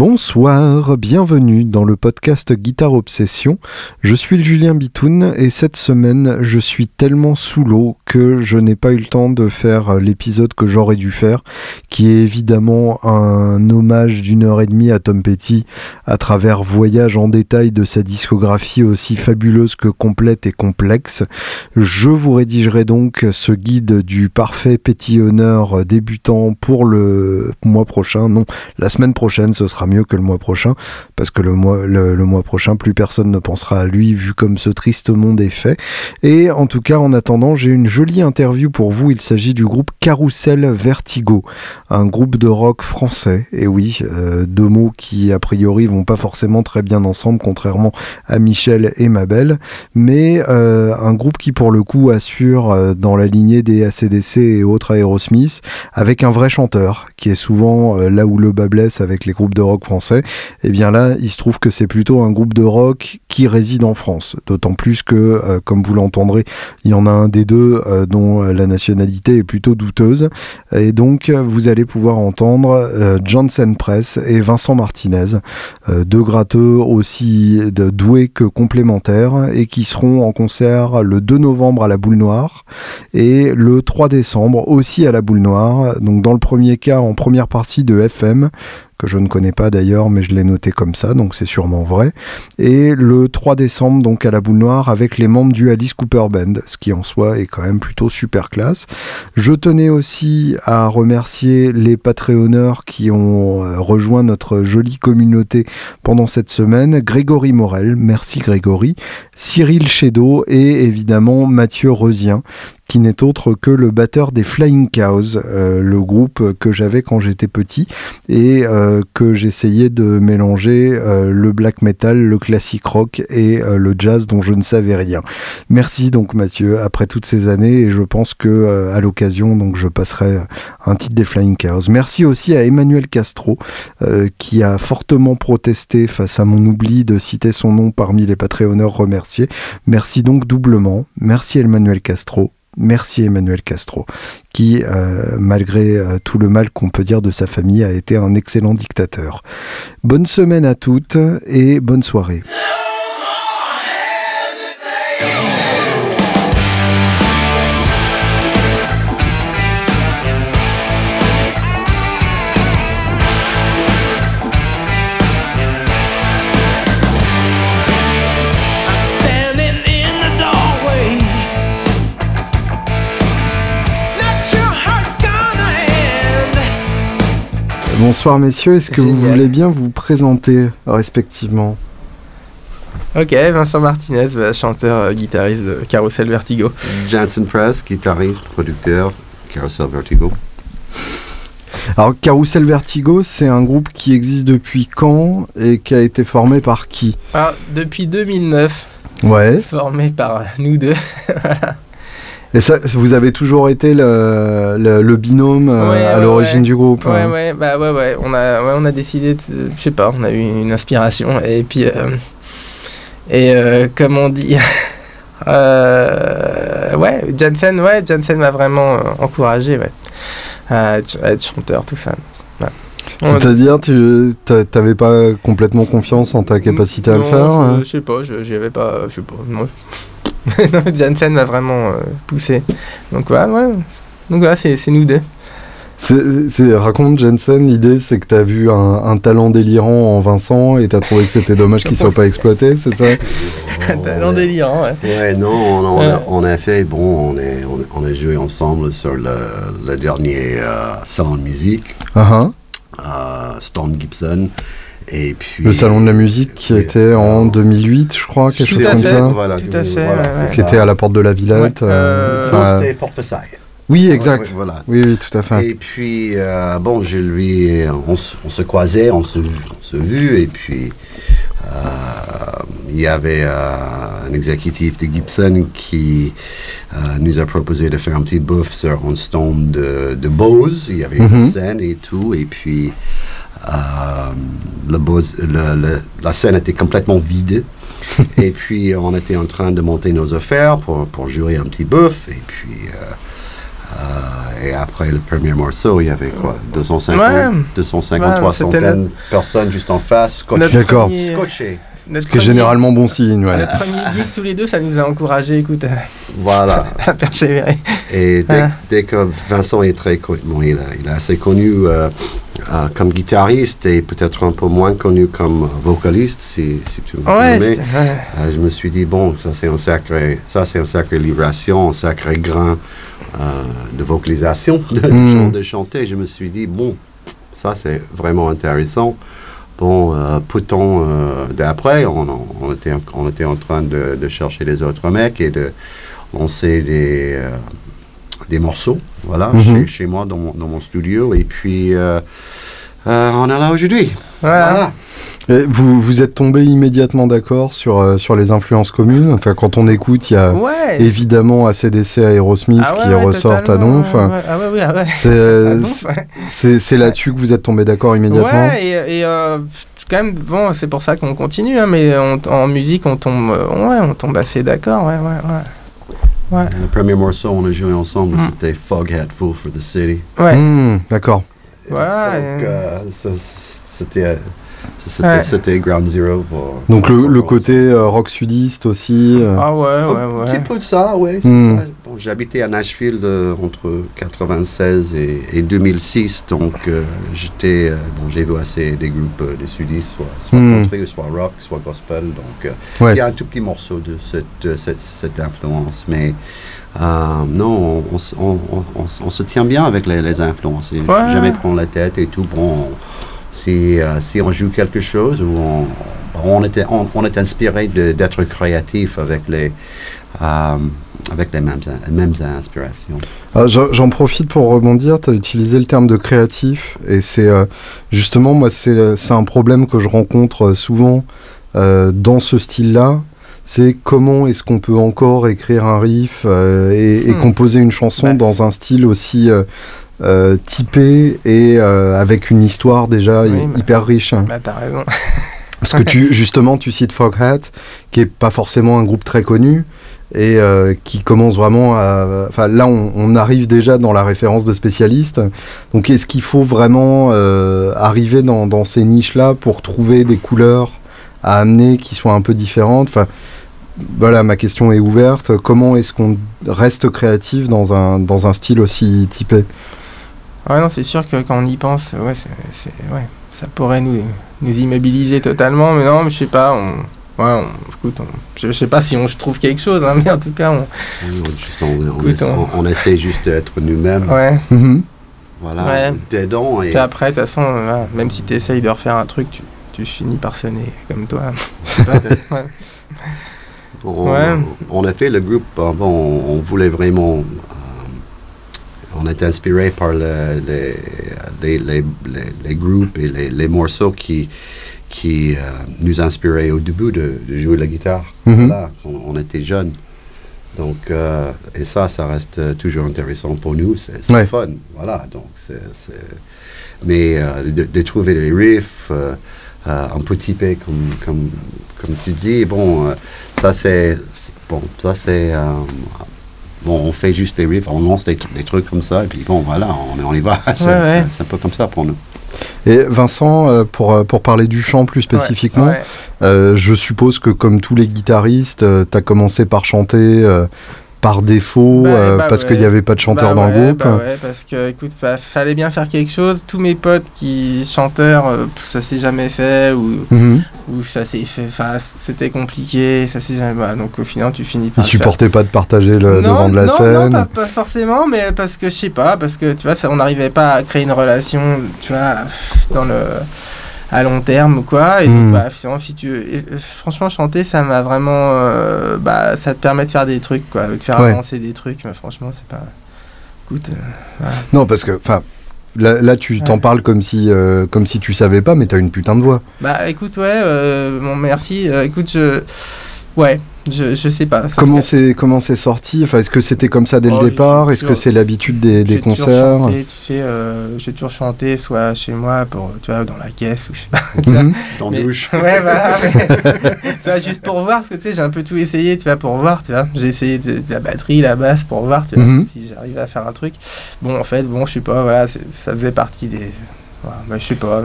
Bonsoir, bienvenue dans le podcast Guitare Obsession. Je suis Julien Bitoun et cette semaine je suis tellement sous l'eau que je n'ai pas eu le temps de faire l'épisode que j'aurais dû faire, qui est évidemment un hommage d'une heure et demie à Tom Petty à travers voyage en détail de sa discographie aussi fabuleuse que complète et complexe. Je vous rédigerai donc ce guide du parfait Petty Honneur débutant pour le mois prochain, non, la semaine prochaine ce sera mieux que le mois prochain, parce que le mois, le, mois prochain, plus personne ne pensera à lui, vu comme ce triste monde est fait. Et en tout cas, en attendant, j'ai une jolie interview pour vous. Il s'agit du groupe Carousel Vertigo, un groupe de rock français. Et oui, euh, deux mots qui, a priori, vont pas forcément très bien ensemble, contrairement à Michel et Mabel, mais euh, un groupe qui, pour le coup, assure euh, dans la lignée des ACDC et autres Aerosmith, avec un vrai chanteur, qui est souvent là où le bas blesse avec les groupes de rock français, et eh bien là, il se trouve que c'est plutôt un groupe de rock qui réside en France. D'autant plus que, euh, comme vous l'entendrez, il y en a un des deux euh, dont euh, la nationalité est plutôt douteuse. Et donc, vous allez pouvoir entendre Johnson Press et Vincent Martinez, deux gratteux aussi doués que complémentaires, et qui seront en concert le 2 novembre à la Boule Noire et le 3 décembre aussi à la Boule Noire. Donc, dans le premier cas, en première partie de FM, que je ne connais pas d'ailleurs, mais je l'ai noté comme ça, donc c'est sûrement vrai. Et le 3 décembre, donc à la boule noire, avec les membres du Alice Cooper Band, ce qui en soi est quand même plutôt super classe. Je tenais aussi à remercier les Patreonneurs qui ont euh, rejoint notre jolie communauté pendant cette semaine. Grégory Morel, merci Grégory, Cyril Chedo et évidemment Mathieu Rezien qui n'est autre que le batteur des Flying Cows, euh, le groupe que j'avais quand j'étais petit et euh, que j'essayais de mélanger euh, le black metal, le classique rock et le jazz dont je ne savais rien. Merci donc Mathieu après toutes ces années et je pense que à l'occasion donc je passerai un titre des Flying Cows. Merci aussi à Emmanuel Castro qui a fortement protesté face à mon oubli de citer son nom parmi les Patreonneurs remerciés. Merci donc doublement. Merci Emmanuel Castro Merci Emmanuel Castro, qui, euh, malgré euh, tout le mal qu'on peut dire de sa famille, a été un excellent dictateur. Bonne semaine à toutes et bonne soirée. Bonsoir messieurs, est-ce que vous voulez bien vous présenter respectivement Ok, Vincent Martinez, bah, chanteur, euh, guitariste de Carousel Vertigo. Jansen Press, guitariste, producteur, Carousel Vertigo. Alors Carousel Vertigo, c'est un groupe qui existe depuis quand et qui a été formé par qui? Ah, Depuis 2009. Ouais. Formé par nous deux. Et ça, vous avez toujours été le, le, binôme euh, à l'origine du groupe. Ouais, hein. ouais, bah ouais, ouais. On a, on a décidé, je sais pas, on a eu une inspiration et puis euh, et euh, comment dire, ouais, Jensen, ouais, Jensen m'a vraiment encouragé, ouais, à être, chanteur, tout ça. C'est-à-dire, tu n'avais pas complètement confiance en ta capacité à le faire je, hein je sais pas, j'y avais pas, je sais pas, non. Janssen m'a vraiment euh, poussé. Donc voilà, ouais. Donc voilà, c'est nous deux. C'est, raconte Jensen, l'idée c'est que tu as vu un, talent délirant en Vincent et tu as trouvé que c'était dommage qu'il soit pas exploité, c'est ça? Un talent délirant, ouais. Ouais, non, on, a, fait, bon, on, est, on, a joué ensemble sur le, dernier euh, salon de musique, uh-huh. euh, Stone Gibson puis, le salon de la musique qui était en 2008, je crois, quelque chose comme ça. Voilà, tout à fait. qui était à la porte de la Villette. Euh, euh, c'était Porte Versailles. Oui, exact. voilà. Oui, oui, tout à fait. Et puis, euh, bon, je lui, on, se croisait, on se, on se vu, et puis il y avait un exécutif de Gibson qui nous a proposé de faire un petit buff sur un stand de, de Bose. Il y avait une mhm. scène et tout, et puis euh, le, la scène était complètement vide. et puis, on était en train de monter nos affaires pour, pour jurer un petit bœuf. Et puis, euh, euh, et après le premier morceau, il y avait quoi 250, Ouais. 250 Ouais, 300 c'était notre- personnes juste en face, D'accord. premier- notre Ce qui est généralement bon signe, ouais. Notre premier gig tous les deux, ça nous a encouragé, écoute, à, Voilà. à persévérer. Et dès, dès que Vincent est très connu, bon, il, a- il est assez connu euh, euh, comme guitariste et peut-être un peu moins connu comme vocaliste, si, si tu me Ouais, permets. Euh, je me suis dit bon, ça c'est un sacré, ça c'est un sacré vibration, un sacré grain euh, de vocalisation, de, Mm. de chanter. Je me suis dit bon, ça c'est vraiment intéressant. Bon, peu de temps euh, d'après, on, on était, en- on était en train de, de chercher les autres mecs et de lancer des, des morceaux, voilà, Mhm. chez, chez moi dans mon, dans mon studio. Et puis, euh, euh, on est là aujourd'hui. Voilà. Voilà. Et vous, vous êtes tombé immédiatement d'accord sur, euh, sur les influences communes Enfin, quand on écoute, il y a Ouais. évidemment ACDC, Aerosmith Ah ouais, qui ouais, ressortent à totalement, Donf. ouais, ouais. Ah ouais, ouais, ah. C'est À Donf, ouais. c'est- là-dessus que vous êtes tombé d'accord immédiatement Ouais, et, et, euh, quand même, bon, c'est pour ça qu'on continue, hein, mais on- en musique, on tombe, euh, ouais, on tombe assez d'accord, ouais, ouais, ouais. Le premier morceau on a joué ensemble, Mm. c'était Foghat Fool for the City. Ouais, Hmm, D'accord. Voilà, Donc, euh, ça- c'était, euh, c'était, Ouais. c'était Ground Zero. Pour, Donc le, pour- le pour- côté euh, rock sudiste aussi. euh. ah ouais, Un ouais, petit ouais. peu ça, ouais. c'est Mm. ça. J'habitais à Nashville euh, entre 96 et, et 2006, donc euh, j'étais, euh, bon, j'ai vu assez des groupes euh, des sudistes, soit, soit Mm. country, soit rock, soit gospel. Donc Ouais. il y a un tout petit morceau de cette, de cette, cette influence, mais non, on, se tient bien avec les, les influences. Et Ouais. Jamais prendre la tête et tout. Bon, on- si, si on joue quelque chose, ou on, on, était, on, on est inspiré d'être créatif avec les, avec les mêmes, mêmes inspirations. Ah, j'en profite pour rebondir, tu as utilisé le terme de créatif, et c'est euh, justement, moi, c'est c'est un problème que je rencontre euh, souvent euh, dans ce style-là, c'est comment est-ce qu'on peut encore écrire un riff euh, et, et Hmm. composer une chanson Ouais. dans un style aussi euh, euh, typé et euh, avec une histoire déjà Oui, hyper riche. hein. Bah, t'as raison. Parce que tu, justement, tu cites Foghat, qui est pas forcément un groupe très connu et euh, qui commence vraiment à. Enfin, là, on, arrive déjà dans la référence de spécialiste. Donc, est-ce qu'il faut vraiment euh, arriver dans, ces niches-là pour trouver des couleurs à amener qui soient un peu différentes? Enfin, voilà, ma question est ouverte. Comment est-ce qu'on reste créatif dans un, dans un style aussi typé? Ouais, non, c'est sûr que quand on y pense, ouais, ça pourrait nous, nous immobiliser totalement, mais non, mais je sais pas, on, écoute, on- je, je sais pas si on je trouve quelque chose, hein, mais en tout cas, on, Oui, on, juste, on, on Écoute, essaie, on- on essaie juste d'être nous-mêmes. ouais. Mhm. Voilà, Ouais. dedans. Et, Puis après, de toute façon, euh, voilà, même si tu essayes de refaire un truc, tu, tu finis par sonner comme toi. Ouais. On, Ouais. on a fait le groupe, euh, bon, on, on voulait vraiment. euh, on était inspiré par le- les, les, les, les- les groupes et les, les morceaux qui, qui euh, nous inspiraient au début de, de jouer la guitare. Mhm. Voilà, on, on était jeunes. Donc, euh, et ça, ça reste toujours intéressant pour nous. C'est Ouais. fun. Voilà, donc c'est. c'est- Mais euh, de, de trouver des riffs euh, euh, un peu typés, comme, comme, comme tu dis, bon, euh, ça c'est. Bon, ça c'est. euh, bon, on fait juste des riffs, on lance des, tr- des trucs comme ça, et puis bon, voilà, on, on y va. C'est Ouais, ouais. c'est- c'est un peu comme ça pour nous. Et Vincent, euh, pour, euh, pour parler du chant plus spécifiquement, Ouais, Euh, je suppose que comme tous les guitaristes, tu as commencé par chanter par défaut Bah, euh, bah parce ouais. qu'il n'y avait pas de chanteur Bah dans le groupe. ouais, parce que, écoute, fallait bien faire quelque chose. Tous mes potes qui chanteurs, euh, ça s'est jamais fait, ou, Mhm. ou ça s'est fait, c'était compliqué, ça s'est jamais. bah, donc au final, tu finis Ils par. faire. supportaient pas de partager le non, devant de la non, scène. Non, pas, pas forcément, mais parce que je sais pas, parce que tu vois, ça, on n'arrivait pas à créer une relation, tu vois, dans le à long terme ou quoi. Et Hmm. donc, bah, finalement, si tu, et, euh, franchement, chanter, ça m'a vraiment, euh, bah, ça te permet de faire des trucs, quoi, de faire Ouais. avancer des trucs. Mais franchement, c'est pas. Écoute, euh, Non, parce que, enfin, là, là, tu t'en Ouais. parles comme si, euh, comme si tu savais pas, mais t'as une putain de voix. bah, écoute, ouais, mon merci. écoute, je, ouais, Je, je sais pas. Comment c'est comment c'est sorti? Enfin, est-ce que c'était comme ça dès Oh, le départ? J'ai Est-ce que c'est l'habitude des, des j'ai toujours concerts? chanté, tu sais, euh, j'ai toujours chanté, soit chez moi, pour, tu vois, dans la caisse, ou je sais pas. tu vois. Mhm. Dans Mais- douche. Ouais, voilà. mais- tu vois, juste pour voir, parce que tu sais, j'ai un peu tout essayé, tu vois, pour voir, tu vois. J'ai essayé de, de la batterie, la basse, pour voir, tu vois, Mhm. si j'arrivais à faire un truc. Bon, en fait, bon, je sais pas, voilà, ça faisait partie des. Bah, je sais pas.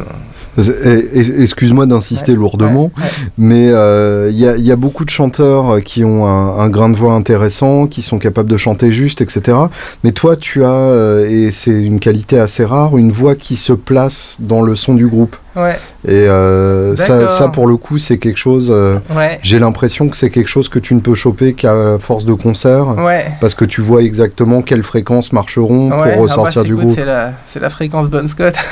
Et- et- Excuse-moi d'insister Ouais, lourdement, ouais, ouais. mais euh, il y, a, il y a beaucoup de chanteurs euh, qui ont un, un grain de voix intéressant, qui sont capables de chanter juste, etc. Mais toi, tu as, euh, et c'est une qualité assez rare, une voix qui se place dans le son du groupe. Ouais, Et euh, ça, pour le coup, c'est quelque chose. euh, ouais, J'ai l'impression que c'est quelque chose que tu ne peux choper qu'à force de concert, ouais. parce que tu vois exactement quelles fréquences marcheront pour ah bah, ressortir du groupe. C'est la, fréquence Bon Scott.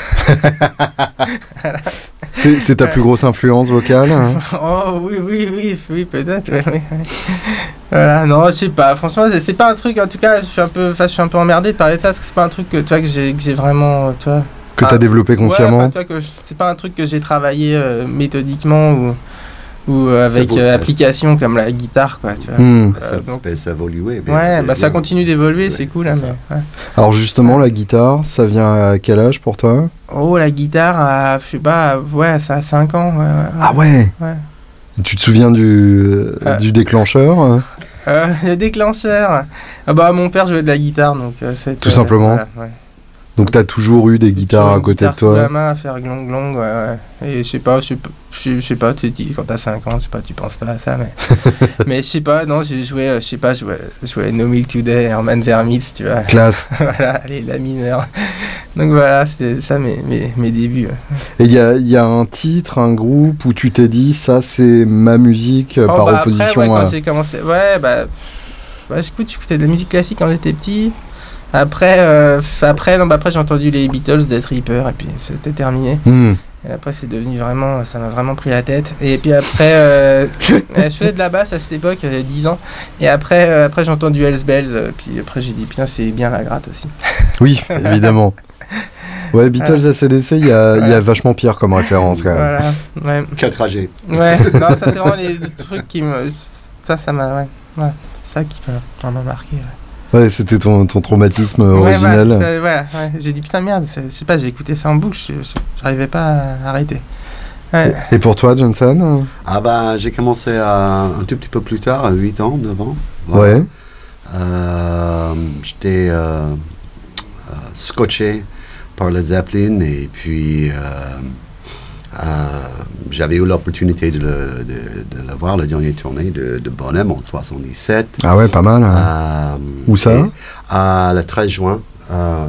C'est c'est ta plus grosse influence vocale hein? Oh oui, oui, oui, oui, peut-être. Voilà, non, je sais pas. Franchement, c'est- pas un truc. En tout cas, je suis un peu, je suis un peu emmerdé de parler de ça parce que c'est pas un truc que tu vois que j'ai, que j'ai vraiment, tu vois. Que tu as développé Ouais, consciemment enfin, c'est pas un truc que j'ai travaillé euh, méthodiquement ou ou euh, avec beau, euh, ouais. application comme la guitare, quoi. Tu vois. Ça, Euh, donc- ça peut évoluer. mais- Ouais, mais bah ça bien. continue d'évoluer, Ouais, c'est cool. hein, ça. mais, ouais. Alors justement, la guitare, ça vient à quel âge pour toi? Oh, la guitare, à, je sais pas, ouais, ça a 5 ans. Ouais, ouais, ouais. Ah ouais Ouais. Tu te souviens du, Euh. du déclencheur? le déclencheur. Ah bah mon père jouait de la guitare donc euh, c'est Tout simplement. voilà, ouais. Donc tu as toujours eu des guitares à côté de guitare sous la toi main à faire glong glong ouais, ouais. Et je sais pas, je sais pas, tu dis quand t'as 5 ans, je sais pas, tu penses pas à ça mais mais je sais pas, non, j'ai joué euh, je sais pas, je jouais, No Milk Today, Herman Zermitz, tu vois. Classe. voilà, allez, la mineure. Donc voilà, c'était ça mes, mes, mes débuts. Et il y a, y a un titre, un groupe où tu t'es dit, ça c'est ma musique euh, Oh, par bah, opposition après, ouais, à... quand j'ai commencé, ouais, bah, bah, j'écoutais de la musique classique quand j'étais petit. Après, euh, après, non, bah, après j'ai entendu les Beatles, Death Reaper, et puis c'était terminé. Hmm. Et après, c'est devenu vraiment, ça m'a vraiment pris la tête. Et puis après, euh, euh, je faisais de la basse à cette époque, j'avais 10 ans. Et après, euh, après j'ai entendu Hells Bells, puis après j'ai dit, putain, c'est bien la gratte aussi. Oui, évidemment. Ouais, Beatles ACDC, il y a, il y a Ouais. vachement pire comme référence quand même. Voilà, ouais. Quel trajet. Ouais, non, ça c'est vraiment les, les trucs qui me. Ça, ça m'a. Ouais, ouais. C'est ça qui m'a vraiment marqué. Ouais. Ouais, c'était ton, ton traumatisme Ouais, ça- voilà, ouais. J'ai dit putain merde, je sais pas, j'ai écouté ça en boucle, j'arrivais pas à arrêter. Ouais. Et pour toi, Johnson Ah bah j'ai commencé à, un tout petit peu plus tard, à 8 ans, 9 ans. Ouais. Euh, J'étais euh, euh, scotché par le Zeppelin et puis euh, euh, j'avais eu l'opportunité de le, de, de le voir, le dernier tournée de, de Bonham en 77. Ah ouais, pas mal. hein. Euh, Où ça? et Le 13 juin euh,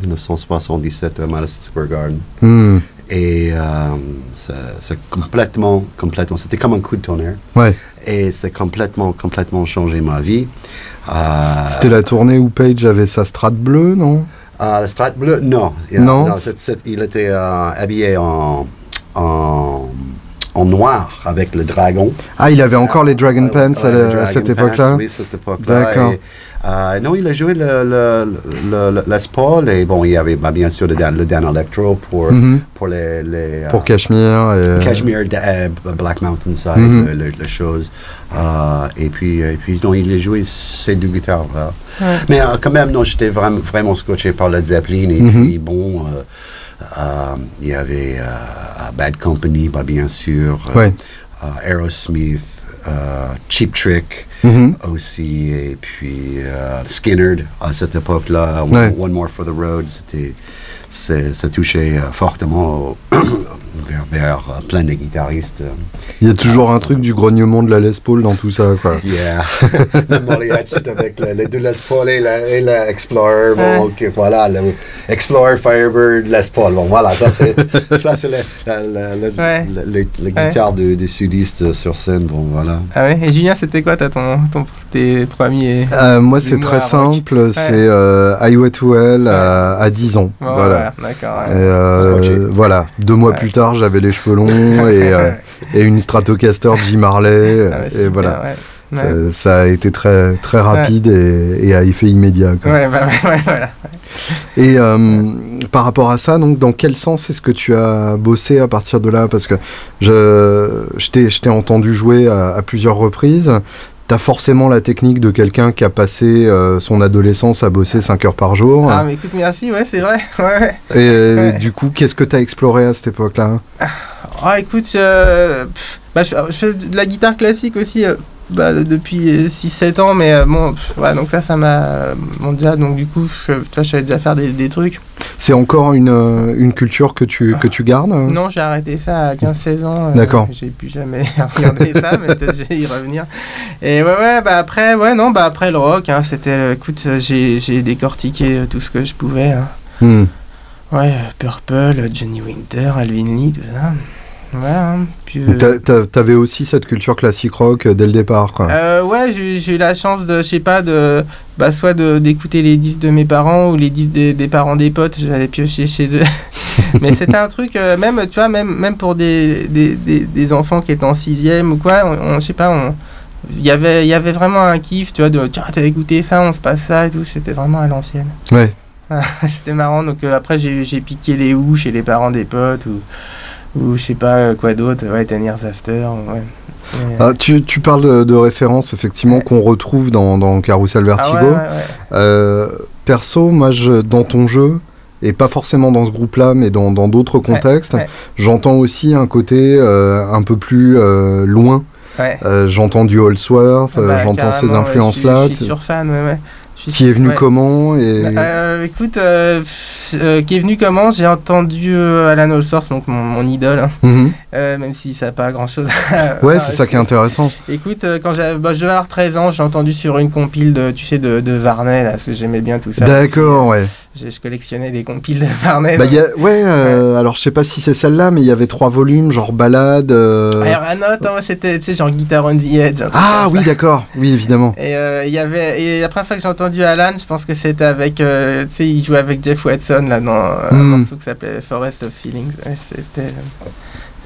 1977 à Madison Square Garden. Hmm. Et euh, c'est complètement, complètement, c'était comme un coup de tonnerre. Ouais. Et c'est complètement, complètement changé ma vie. Euh, C'était la tournée où Page avait sa strate bleue, non? Euh, le Strat bleu, non. Il- Non. il était euh, habillé en, en, en noir avec le dragon. Ah, il avait encore les Dragon Ouais, Pants à, le à Dragon cette époque-là Oui, cette époque-là. D'accord. Euh, non, il a joué le, le, le, le- Les Paul et bon, il y avait bah, bien sûr le Dan, le Dan Electro pour, Mhm. pour les. les euh, Pour Cashmere. Et... Cashmere, euh, Black Mountain Side, Mhm. le, le- le chose. Euh, et puis, et puis non, il a joué ces deux guitares. là. Ouais. Mais euh, quand même, non, j'étais vraiment, vraiment scotché par le Zeppelin. Et Mhm. puis, bon, euh, euh, il y avait euh, Bad Company, bah, bien sûr, euh, Ouais. euh, Aerosmith, euh, Cheap Trick Mhm. aussi, et puis euh, Skinner à cette époque-là, One- Ouais. One More for the Road, c'était, ça touchait euh, fortement au- vers, vers, euh, plein de guitaristes. euh. Il y a toujours un truc du grognement de la Les Paul dans tout ça, quoi. Yeah, le avec le- les deux Les Paul et la, et la Explorer, bon, Ouais. voilà, le Explorer, Firebird, Les Paul, bon, voilà, ça c'est, ça c'est la, la, la, la- Ouais. la- la- la guitare sudiste euh, sur scène, bon, voilà. Ah ouais Et Julien, c'était quoi t'as ton, ton, tes premiers. Euh, moi, c'est très simple. C'est euh, to Hell à, à 10 ans. Bon, voilà. Ouais, D'accord. Et, euh, voilà. Deux mois Ouais. plus tard, j'avais les cheveux longs et, euh, et une Stratocaster Jim Marley. Ah ouais, et super, voilà. Ouais. Ça, ça a été très, très rapide et, et à effet immédiat. quoi. Ouais, bah, voilà. Et euh, par rapport à ça, donc, dans quel sens est-ce que tu as bossé à partir de là? Parce que je, je t'ai je t'ai entendu jouer à, à plusieurs reprises. Tu as forcément la technique de quelqu'un qui a passé euh, son adolescence à bosser 5 heures par jour. Ah, mais écoute, merci, ouais, c'est vrai. Ouais. Et euh, ouais. du coup, qu'est-ce que tu as exploré à cette époque-là? Ah, écoute, euh, pff, bah, je, je fais de la guitare classique aussi bah, depuis 6-7 ans, mais euh, bon, pff, ouais, donc ça, ça m'a. Bon, déjà, donc du coup, je, tu vois, je savais déjà faire des, des trucs. C'est encore une, euh, une culture que tu, que tu gardes Non, j'ai arrêté ça à 15-16 ans. euh, D'accord. J'ai plus jamais regardé ça, mais peut-être je vais y revenir. Et ouais, ouais, bah après, ouais, non, bah après le rock, hein, c'était. euh, Écoute, euh, j'ai décortiqué euh, tout ce que je pouvais. hein. Hmm. Ouais, euh, Purple, euh, Johnny Winter, Alvin Lee, tout ça. Voilà. hein. Puis, euh, T'a- t'a- T'avais aussi cette culture classique rock euh, dès le départ. Quoi. Euh, ouais, j'ai eu la chance de, je sais pas, de, bah, soit de- d'écouter les disques de mes parents ou les disques des, des parents des potes, j'allais piocher chez eux. Mais c'était un truc, euh, même, tu vois, même, même pour des, des, des, des enfants qui étaient en sixième ou quoi, on, on- je sais pas, on, il y avait, il y avait vraiment un kiff, tu vois, de, tiens, t'as écouté ça, on se passe ça et tout, c'était vraiment à l'ancienne. Ouais. c'était marrant, donc après j'ai j'ai piqué les houes chez les parents des potes ou, ou je sais pas euh, quoi d'autre, ouais, Ten Years After, ouais. Ah, tu, tu parles de, de références effectivement Ouais. qu'on retrouve dans, dans Carousel ah ouais, Vertigo. ouais. Euh, perso, moi, je, dans ton jeu, et pas forcément dans ce groupe-là, mais dans dans d'autres contextes, j'entends aussi un côté euh, un peu plus euh, loin. J'entends du Holsworth, euh, Bah, j'entends ces influences-là. je suis- Je suis sur fan, ouais, ouais. Je Qui est venu ouais. comment et... Bah, euh, écoute, euh, euh, qui est venu comment J'ai entendu Alan Allsworth, donc mon, mon idole, hein, Mhm. même si ça n'a pas grand chose. Ouais, c'est ça qui est intéressant. Écoute, quand j'avais, bah, je devais avoir 13 ans, j'ai entendu sur une compile de, tu sais, de, de Varney, là, parce que j'aimais bien tout ça. D'accord, ouais. J'ai- Je collectionnais des compiles de Varney. Bah, donc- y a, ouais, alors je sais pas si c'est celle-là, mais il y avait trois volumes, genre balade. Alors, à note, hein, c'était, tu sais, genre Guitar on the Edge. Ah oui, d'accord, oui, évidemment. Et il y avait et la première fois que j'ai entendu Alan, je pense que c'était avec euh, tu sais il jouait avec Jeff Watson là dans euh, un Hmm. morceau qui s'appelait Forest of Feelings. Ouais, c'était euh,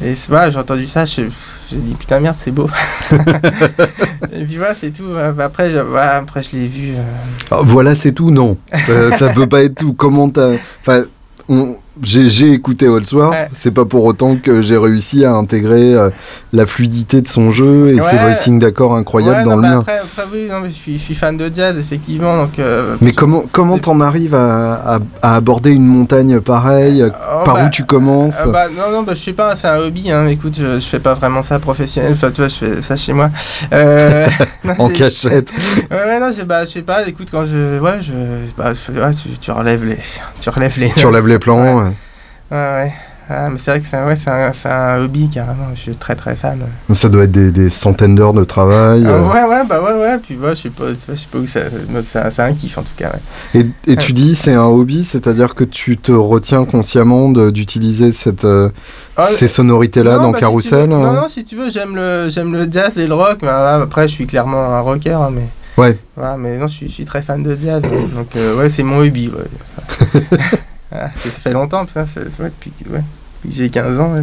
et c'est voilà, j'ai entendu ça, j'ai dit putain merde, c'est beau. et puis voilà, c'est tout. Euh, bah, Après je, voilà, après je l'ai vu euh, Ah, voilà, c'est tout, non. Ça, ça peut pas être tout. Comment t'as. Enfin, on- j'ai écouté Holsworth, Ouais. c'est pas pour autant que j'ai réussi à intégrer euh, la fluidité de son jeu et Ouais. ses voicings d'accords incroyables ouais, dans non, le bah, mien. Après, après, oui, non, mais je suis, je suis fan de jazz effectivement donc euh, Mais comment comment t'en arrives à, à- à aborder une montagne pareille? Oh, Par bah, où tu commences? Euh, bah, non, non, bah, je sais pas, c'est un hobby. Hein. Écoute, je, je fais pas vraiment ça professionnel. Enfin, tu vois, je fais ça chez moi. Euh, non, En cachette. Ouais, non, je, bah, je sais pas. Écoute, quand je. Ouais, je. Bah, tu, tu relèves les. Tu relèves les. Tu relèves les plans. Ouais. Ah, mais c'est vrai que c'est ouais, un, un hobby carrément. Je suis très très fan. Ça doit être des, des centaines d'heures de travail. Ah, euh. ouais, ouais, bah ouais, ouais. Puis, ouais, je sais pas, je sais pas où ça. C'est un, kiff en tout cas. Ouais. Et, et tu dis c'est un hobby, c'est-à-dire que tu te retiens consciemment d'utiliser cette, euh, Ah, ces sonorités-là non, dans bah, Carousel veux- Non, non, si tu veux, j'aime le, le jazz et le rock. Mais ah, après, je suis clairement un rocker. hein, mais... Ouais. Mais non, je suis, je suis très fan de jazz. hein, donc, euh, ouais, c'est mon hobby. Ah, ça fait longtemps, putain, ça- ouais, depuis, que- ouais, depuis que j'ai 15 ans.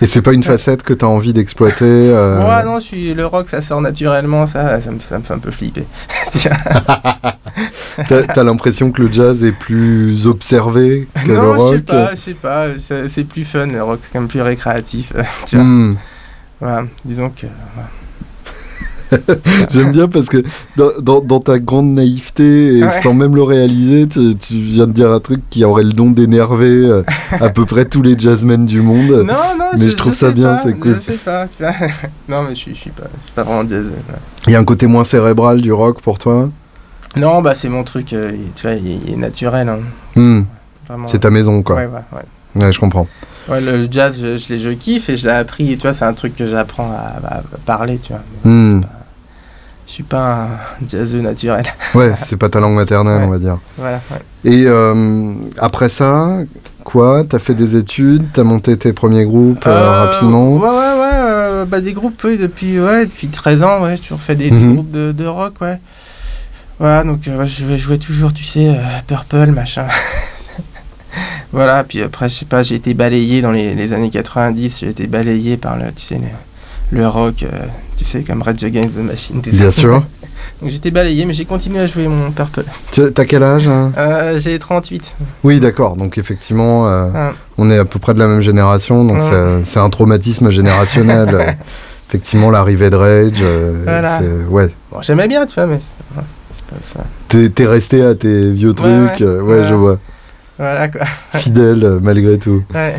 Et c'est pas une facette que tu as envie d'exploiter euh, Ouais, non, je suis, le rock, ça sort naturellement, ça, ça me, ça me fait un peu flipper. T'as l'impression que le jazz est plus observé que le non, je sais rock pas, je sais pas, c'est plus fun, le rock, c'est quand même plus récréatif. tu vois. Hmm. Voilà, disons que. J'aime bien parce que dans, dans- dans ta grande naïveté, et Ouais. sans même le réaliser, tu, tu viens de dire un truc qui aurait le don d'énerver euh, à peu près tous les jazzmen du monde. Non, non, Mais je trouve ça bien, c'est cool. Je sais pas, tu vois. non, mais je suis, je suis pas, je suis pas vraiment jazz. voilà. Il y a un côté moins cérébral du rock pour toi? Non, bah c'est mon truc, euh, tu vois, il, il est naturel. hein, Hmm. C'est ta maison, quoi. Ouais, ouais, ouais. Ouais, je comprends. Ouais, le, jazz, je, je, l'ai- je kiffe et je l'ai appris, tu vois, c'est un truc que j'apprends à, à parler, tu vois. Hmm. Je suis pas un jazzeux naturel. Ouais, c'est pas ta langue maternelle, Ouais. on va dire. voilà. ouais. Et euh, après ça, quoi? T'as fait des études? T'as monté tes premiers groupes euh, Euh, rapidement? Ouais, ouais, ouais. bah, des groupes, oui, depuis, ouais, depuis 13 ans, ouais, j'ai toujours fait des, Mhm. groupes de, de rock, ouais. Voilà, donc je vais jouer toujours, tu sais, Purple, machin. voilà, puis après, je sais pas, j'ai été balayé dans les, les années 90, j'ai été balayé par le, tu sais, les- le rock, euh, tu sais, comme Rage Against the Machine. Bien sûr. Donc j'étais balayé, mais j'ai continué à jouer mon Purple. Tu as quel âge hein? Euh, j'ai 38. Oui, d'accord. Donc effectivement, euh, Ah. on est à peu près de la même génération, donc c'est- un traumatisme générationnel. Effectivement, l'arrivée de Rage, Voilà. c'est- ouais. Bon, j'aimais bien, tu vois, mais c'est c'est pas ça. T'es resté à tes vieux trucs, ouais. ouais, Ouais. je vois. Voilà quoi. Fidèle euh, malgré tout. Ouais.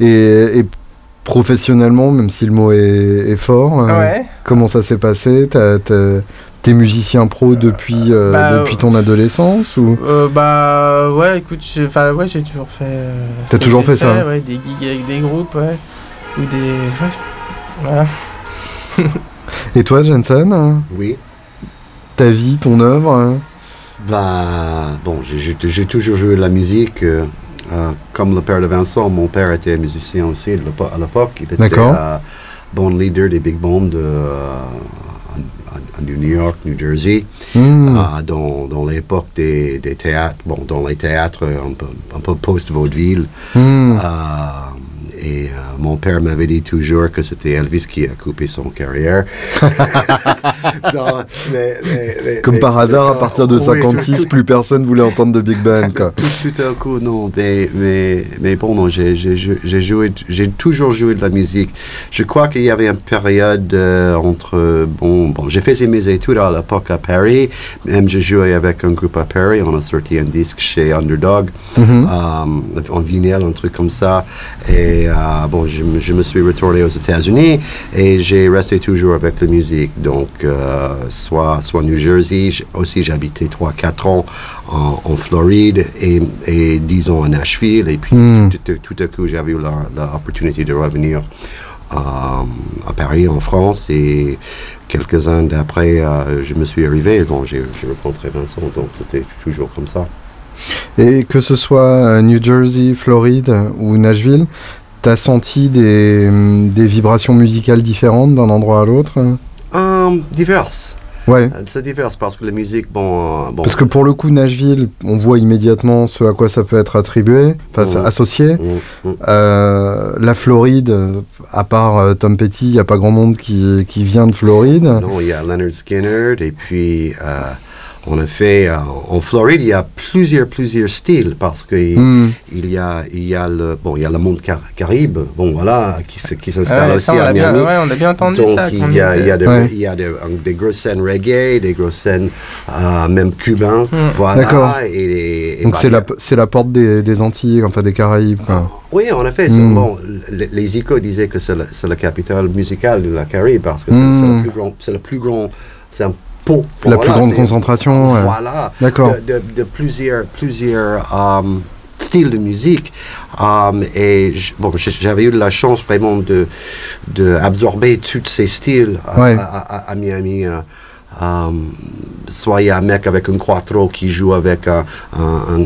Et, et professionnellement, même si le mot est, est fort, euh, ouais. comment ça s'est passé? T'es musicien pro depuis, euh, bah, depuis ton adolescence ou? Euh, bah ouais, écoute, j'ai- enfin ouais, j'ai toujours fait. euh, T'as toujours fait ça Ouais, des gigs avec des groupes, ouais, ou des. Ouais. Voilà. Et toi, Jensen? Oui. Ta vie, ton œuvre hein? Bah, bon, j'ai- toujours joué de la musique. euh, euh, comme le père de Vincent, mon père était musicien aussi de à l'époque. Il était euh, bon leader des big bands de, euh, New York, New Jersey, Hmm. dans, dans l'époque des, des théâtres, bon, dans les théâtres un peu, un peu post-vaudeville. Hmm. Et euh, mon père m'avait dit toujours que c'était Elvis qui a coupé son carrière. Non, mais- mais- mais- Comme par hasard, à partir de oui, 56, tout- plus personne voulait entendre de Big Band. Quoi. tout, tout à coup, non. Mais, mais, mais bon, non, j'ai joué, toujours joué de la musique. Je crois qu'il y avait une période euh, entre, bon, bon, j'ai fait mes études à l'époque à Paris. Même j'ai joué avec un groupe à Paris. On a sorti un disque chez Underdog, Mhm. euh, en vinyle, un truc comme ça. Et bon, je, me- je me suis retourné aux États-Unis et j'ai resté toujours avec la musique. Donc, euh, soit, soit New Jersey, aussi j'ai habité 3-4 ans en, en Floride et, et 10 ans à Nashville. Et puis, Hmm. tout, à coup, j'avais eu l'opportunité de revenir euh, à Paris, en France. Et quelques années d'après, euh, je me suis arrivé. Bon, j'ai rencontré Vincent, donc c'était toujours comme ça. Et que ce soit New Jersey, Floride ou Nashville, t'as senti des, des vibrations musicales différentes d'un endroit à l'autre? Euh, diverses. Ouais. Euh, C'est divers parce que la musique, bon, euh, bon. Parce que pour le coup, Nashville, on voit immédiatement ce à quoi ça peut être attribué, enfin Mhm. associé. Mm, mm. Euh, la Floride, euh, à part euh, Tom Petty, il n'y a pas grand monde qui, qui vient de Floride. Non, il y a Leonard Skinner et puis euh, a fait euh, en Floride, il y a plusieurs plusieurs styles parce que Hmm. il y a il y a le bon il y a le monde car- caribe, bon voilà qui s'installe ouais, aussi à bien, ouais, on a bien entendu Donc, ça. il y a, il y a, des, Ouais. il y a des, des grosses scènes reggae, des grosses scènes euh, même cubains, Hmm. voilà. D'accord. Donc bah, c'est a- la, la porte des, des Antilles, enfin des Caraïbes. quoi. Oui, en effet. Mm. Bon, les, les ICO disaient que c'est la, capitale musicale de la Caraïbe parce que c'est Mm. c'est le plus grand, c'est le plus grand, c'est un La plus grande concentration. Voilà. D'accord. De, de- de plusieurs, plusieurs euh, styles de musique. Euh, et bon, j'avais eu de la chance vraiment de, de absorber tous ces styles à, Ouais. à- à- à Miami. euh, euh, a un mec avec un quattro qui joue avec un, un,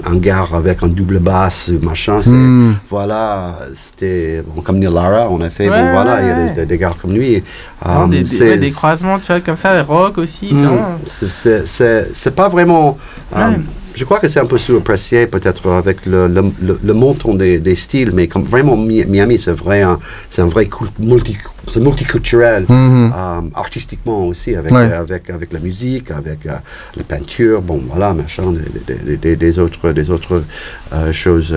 un- un gars avec un double basse, machin. Hmm. Voilà, c'était bon, comme Neil Lara, on a fait, bon, Ouais, voilà, il y a des, gars comme lui. Non, Euh, des, ouais, des croisements, tu vois, comme ça, rock aussi. c'est vraiment- c'est- pas vraiment. euh, je crois que c'est un peu sous-apprécié peut-être avec le, le, le- le montant des, des styles, mais comme vraiment Mi- Miami, c'est vrai, un- c'est un vrai cul- multi, c'est multiculturel. Mhm. euh, artistiquement aussi, avec, Ouais. avec, avec la musique, avec euh, les peintures, bon voilà, machin, des, des- des- des autres, des autres euh, choses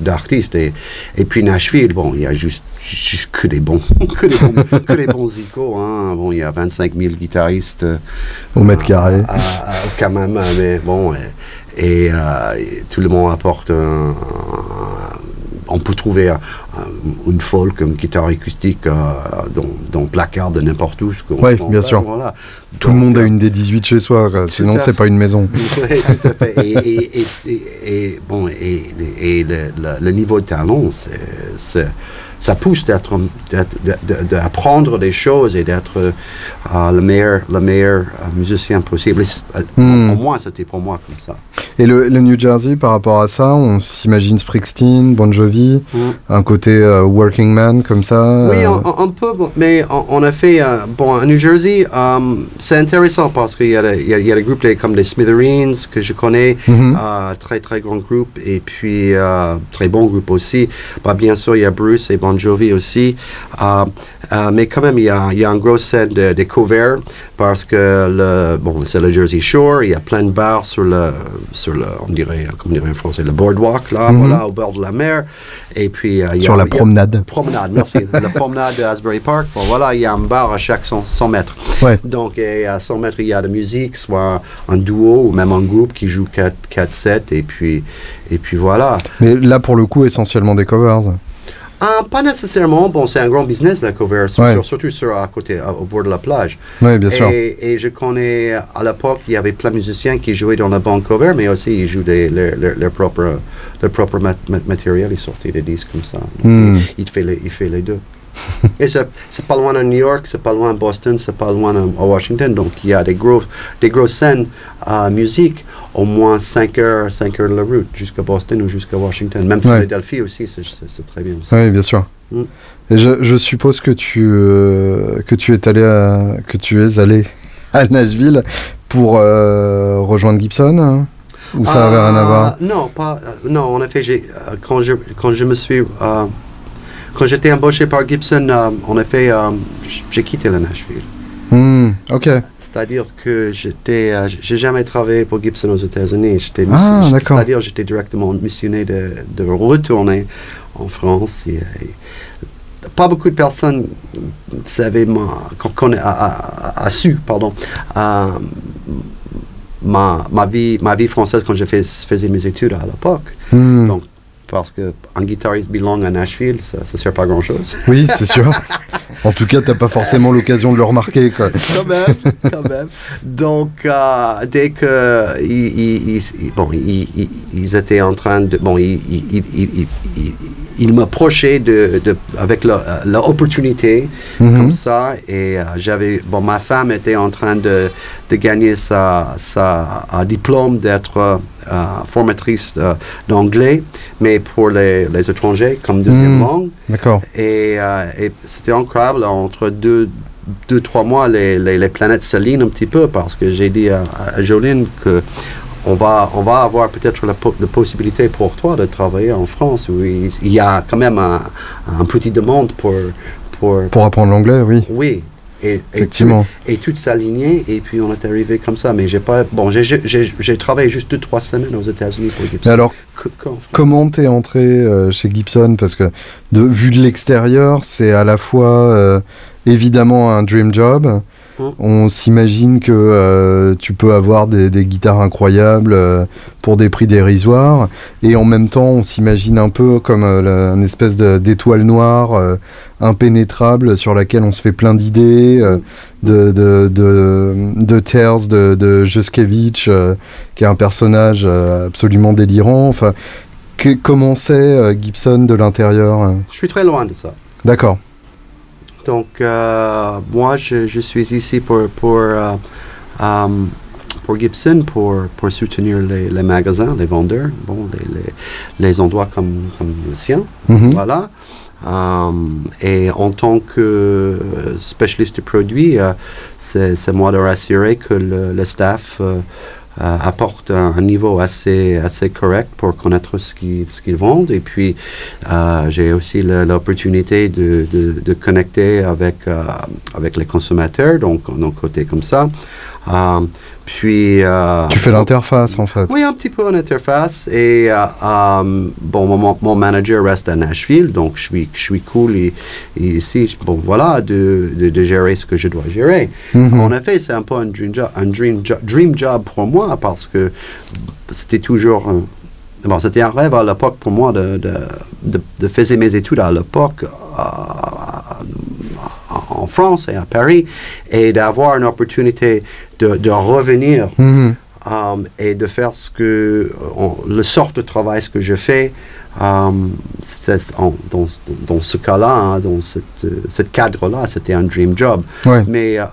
d'artistes. Et, et puis Nashville, bon, il y a juste, juste que des bons, que des bons, que des bons icônes. Hein. Bon, il y a 25 000 guitaristes. Au mètre carré. à- à- quand même, mais bon, et, tout le monde apporte un, un- on peut trouver un- un- une folk, une guitare acoustique euh, dans, dans le placard de n'importe où. qu'on bien sûr. Voilà. Tout le monde a euh, une D18 chez soi, quoi. sinon c'est pas une maison. Oui, tout à fait. Et, et- et- et- et, bon, et, et le, le- le niveau de talent, c'est- ça pousse d'être, d'apprendre des choses et d'être euh, le meilleur, le meilleur euh, musicien possible. Hmm. Au moins, c'était pour moi comme ça. Et le, le New Jersey, par rapport à ça, on s'imagine Springsteen, Bon Jovi, Mm. un côté euh, working man comme ça Oui, un, un peu, mais on, a fait, bon, à New Jersey, c'est intéressant parce qu'il y, a des- il y, a- il y a des groupes comme les Smithereens que je connais, euh, très très grand groupe, et puis très bon groupe aussi. Bah, bien sûr, il y a Bruce et Bon Jovi aussi, Euh, euh, mais quand même, il y a, il y a une grosse scène de, parce que le, bon, c'est le Jersey Shore, il y a plein de bars sur le, sur le, on dirait, comment dire en français, le boardwalk, là, Mhm. voilà, au bord de la mer, et puis euh, il y sur a- la il y a- promenade. Promenade, merci. la promenade de Asbury Park. Bon, voilà, il y a un bar à chaque 100, 100 mètres. Ouais. Donc, et à 100 mètres, il y a de la musique, soit un duo ou même un groupe qui joue 4-7. Et puis, et puis voilà. Mais là, pour le coup, essentiellement des covers. Ah, pas nécessairement. Bon, c'est un grand business, la cover, surtout, sur, à côté, à- au bord de la plage. Oui, bien sûr. Et, je connais, à l'époque, il y avait plein de musiciens qui jouaient dans la bande cover, mais aussi ils jouent des, leur, propre, leur propre mat- mat- matériel, ils sortaient des disques comme ça. Hmm. il, il fait les, il fait les deux. Et c'est pas loin de New York, c'est pas loin de Boston, c'est pas loin à Washington, donc il y a des, gros, des grosses scènes à musique, au moins 5 heures, 5 heures de la route, jusqu'à Boston ou jusqu'à Washington. Même Ouais. Philadelphie aussi, c'est- très bien. Oui, bien sûr. Mm. Et je, je suppose que tu, euh, que tu es allé à, que tu es allé à Nashville pour euh, rejoindre Gibson hein? Ou ça avait rien à voir? Euh, Non, pas, euh, non, en effet, euh, quand, je, quand je me suis. Quand j'étais embauché par Gibson, euh, en effet, euh, j'ai quitté la Nashville. Hmm, Ok. C'est-à-dire que j'étais, euh, j'ai jamais travaillé pour Gibson aux États-Unis. J'étais, Ah. C'est-à-dire j'étais directement missionné de, de retourner en France. Et, et pas beaucoup de personnes savaient ma, qu'on a, a- a- a su, pardon, euh, ma, ma vie, ma vie française quand je fais- faisais mes études à l'époque. Hmm. Donc, parce qu'un guitariste bilingue à Nashville, ça ne sert pas à grand-chose. Oui, c'est sûr. en tout cas, t'as pas forcément l'occasion de le remarquer. Quoi. quand même, quand même. Donc, euh, dès que ils, ils- ils- bon, ils, étaient en train de, bon, ils, ils, ils, ils- ils- ils m'approchaient de, de, avec l'opportunité Mhm. comme ça, et euh, j'avais, bon, ma femme était en train de, de gagner sa, sa un diplôme d'être euh, euh, formatrice euh, d'anglais, mais pour les, les étrangers comme deuxième Mhm. langue. D'accord. Et, euh, et c'était incroyable, entre deux, deux trois mois, les, les, les planètes s'alignent un petit peu parce que j'ai dit à, à Jolene que on va, on va avoir peut-être la, po- la possibilité pour toi de travailler en France où il, il y a quand même un, un petit demande pour, pour, Pour apprendre l'anglais, oui. oui. Et, et tout, et tout s'aligner et puis on est arrivé comme ça. Mais j'ai pas, bon, j'ai- travaillé juste deux trois semaines aux États-Unis pour Gibson. Mais alors, comment t'es entré euh, chez Gibson? Parce que, de, vu de l'extérieur, c'est à la fois euh, évidemment un dream job. Mm. On s'imagine que euh, tu peux avoir des, des guitares incroyables euh, pour des prix dérisoires. Et en même temps, on s'imagine un peu comme euh, une espèce d'étoile noire impénétrable sur laquelle on se fait plein d'idées, de, de, de, de de, de Juskevich, qui est un personnage absolument délirant. Enfin, que- comment c'est Gibson de l'intérieur? Je suis très loin de ça. D'accord. Donc, euh, moi, je, je suis ici pour, pour, euh, euh, pour Gibson, pour, pour soutenir les, les magasins, les vendeurs, bon, les, les, les endroits comme, comme le sien. Mhm. Voilà. Euh, et en tant que euh, spécialiste du produit, c'est c'est moi de rassurer que le, le staff euh, euh, apporte un, un niveau assez, assez correct pour connaître ce qu'ils vendent. Et puis, euh, j'ai aussi l'opportunité de, de, de connecter avec, euh, avec les consommateurs, donc d'un côté comme ça. Puis, euh, Tu fais l'interface en fait. oui, un petit peu en interface. Et euh, euh, bon, mon, mon manager reste à Nashville, donc je suis, je suis cool et, et ici, bon, voilà, de, de, de gérer ce que je dois gérer. Mhm. En effet, c'est un peu un dream job, un dream, jo- dream job pour moi parce que c'était toujours. bon, c'était un rêve à l'époque pour moi de, de, de, de faire mes études à l'époque en France et à Paris et d'avoir une opportunité de, de revenir Mhm. um, et de faire ce que, on- le sort de travail ce que je fais. um, c'est- dans, dans ce cas-là, hein, dans cette, euh, ce cadre-là, c'était un dream job. Ouais. Mais euh,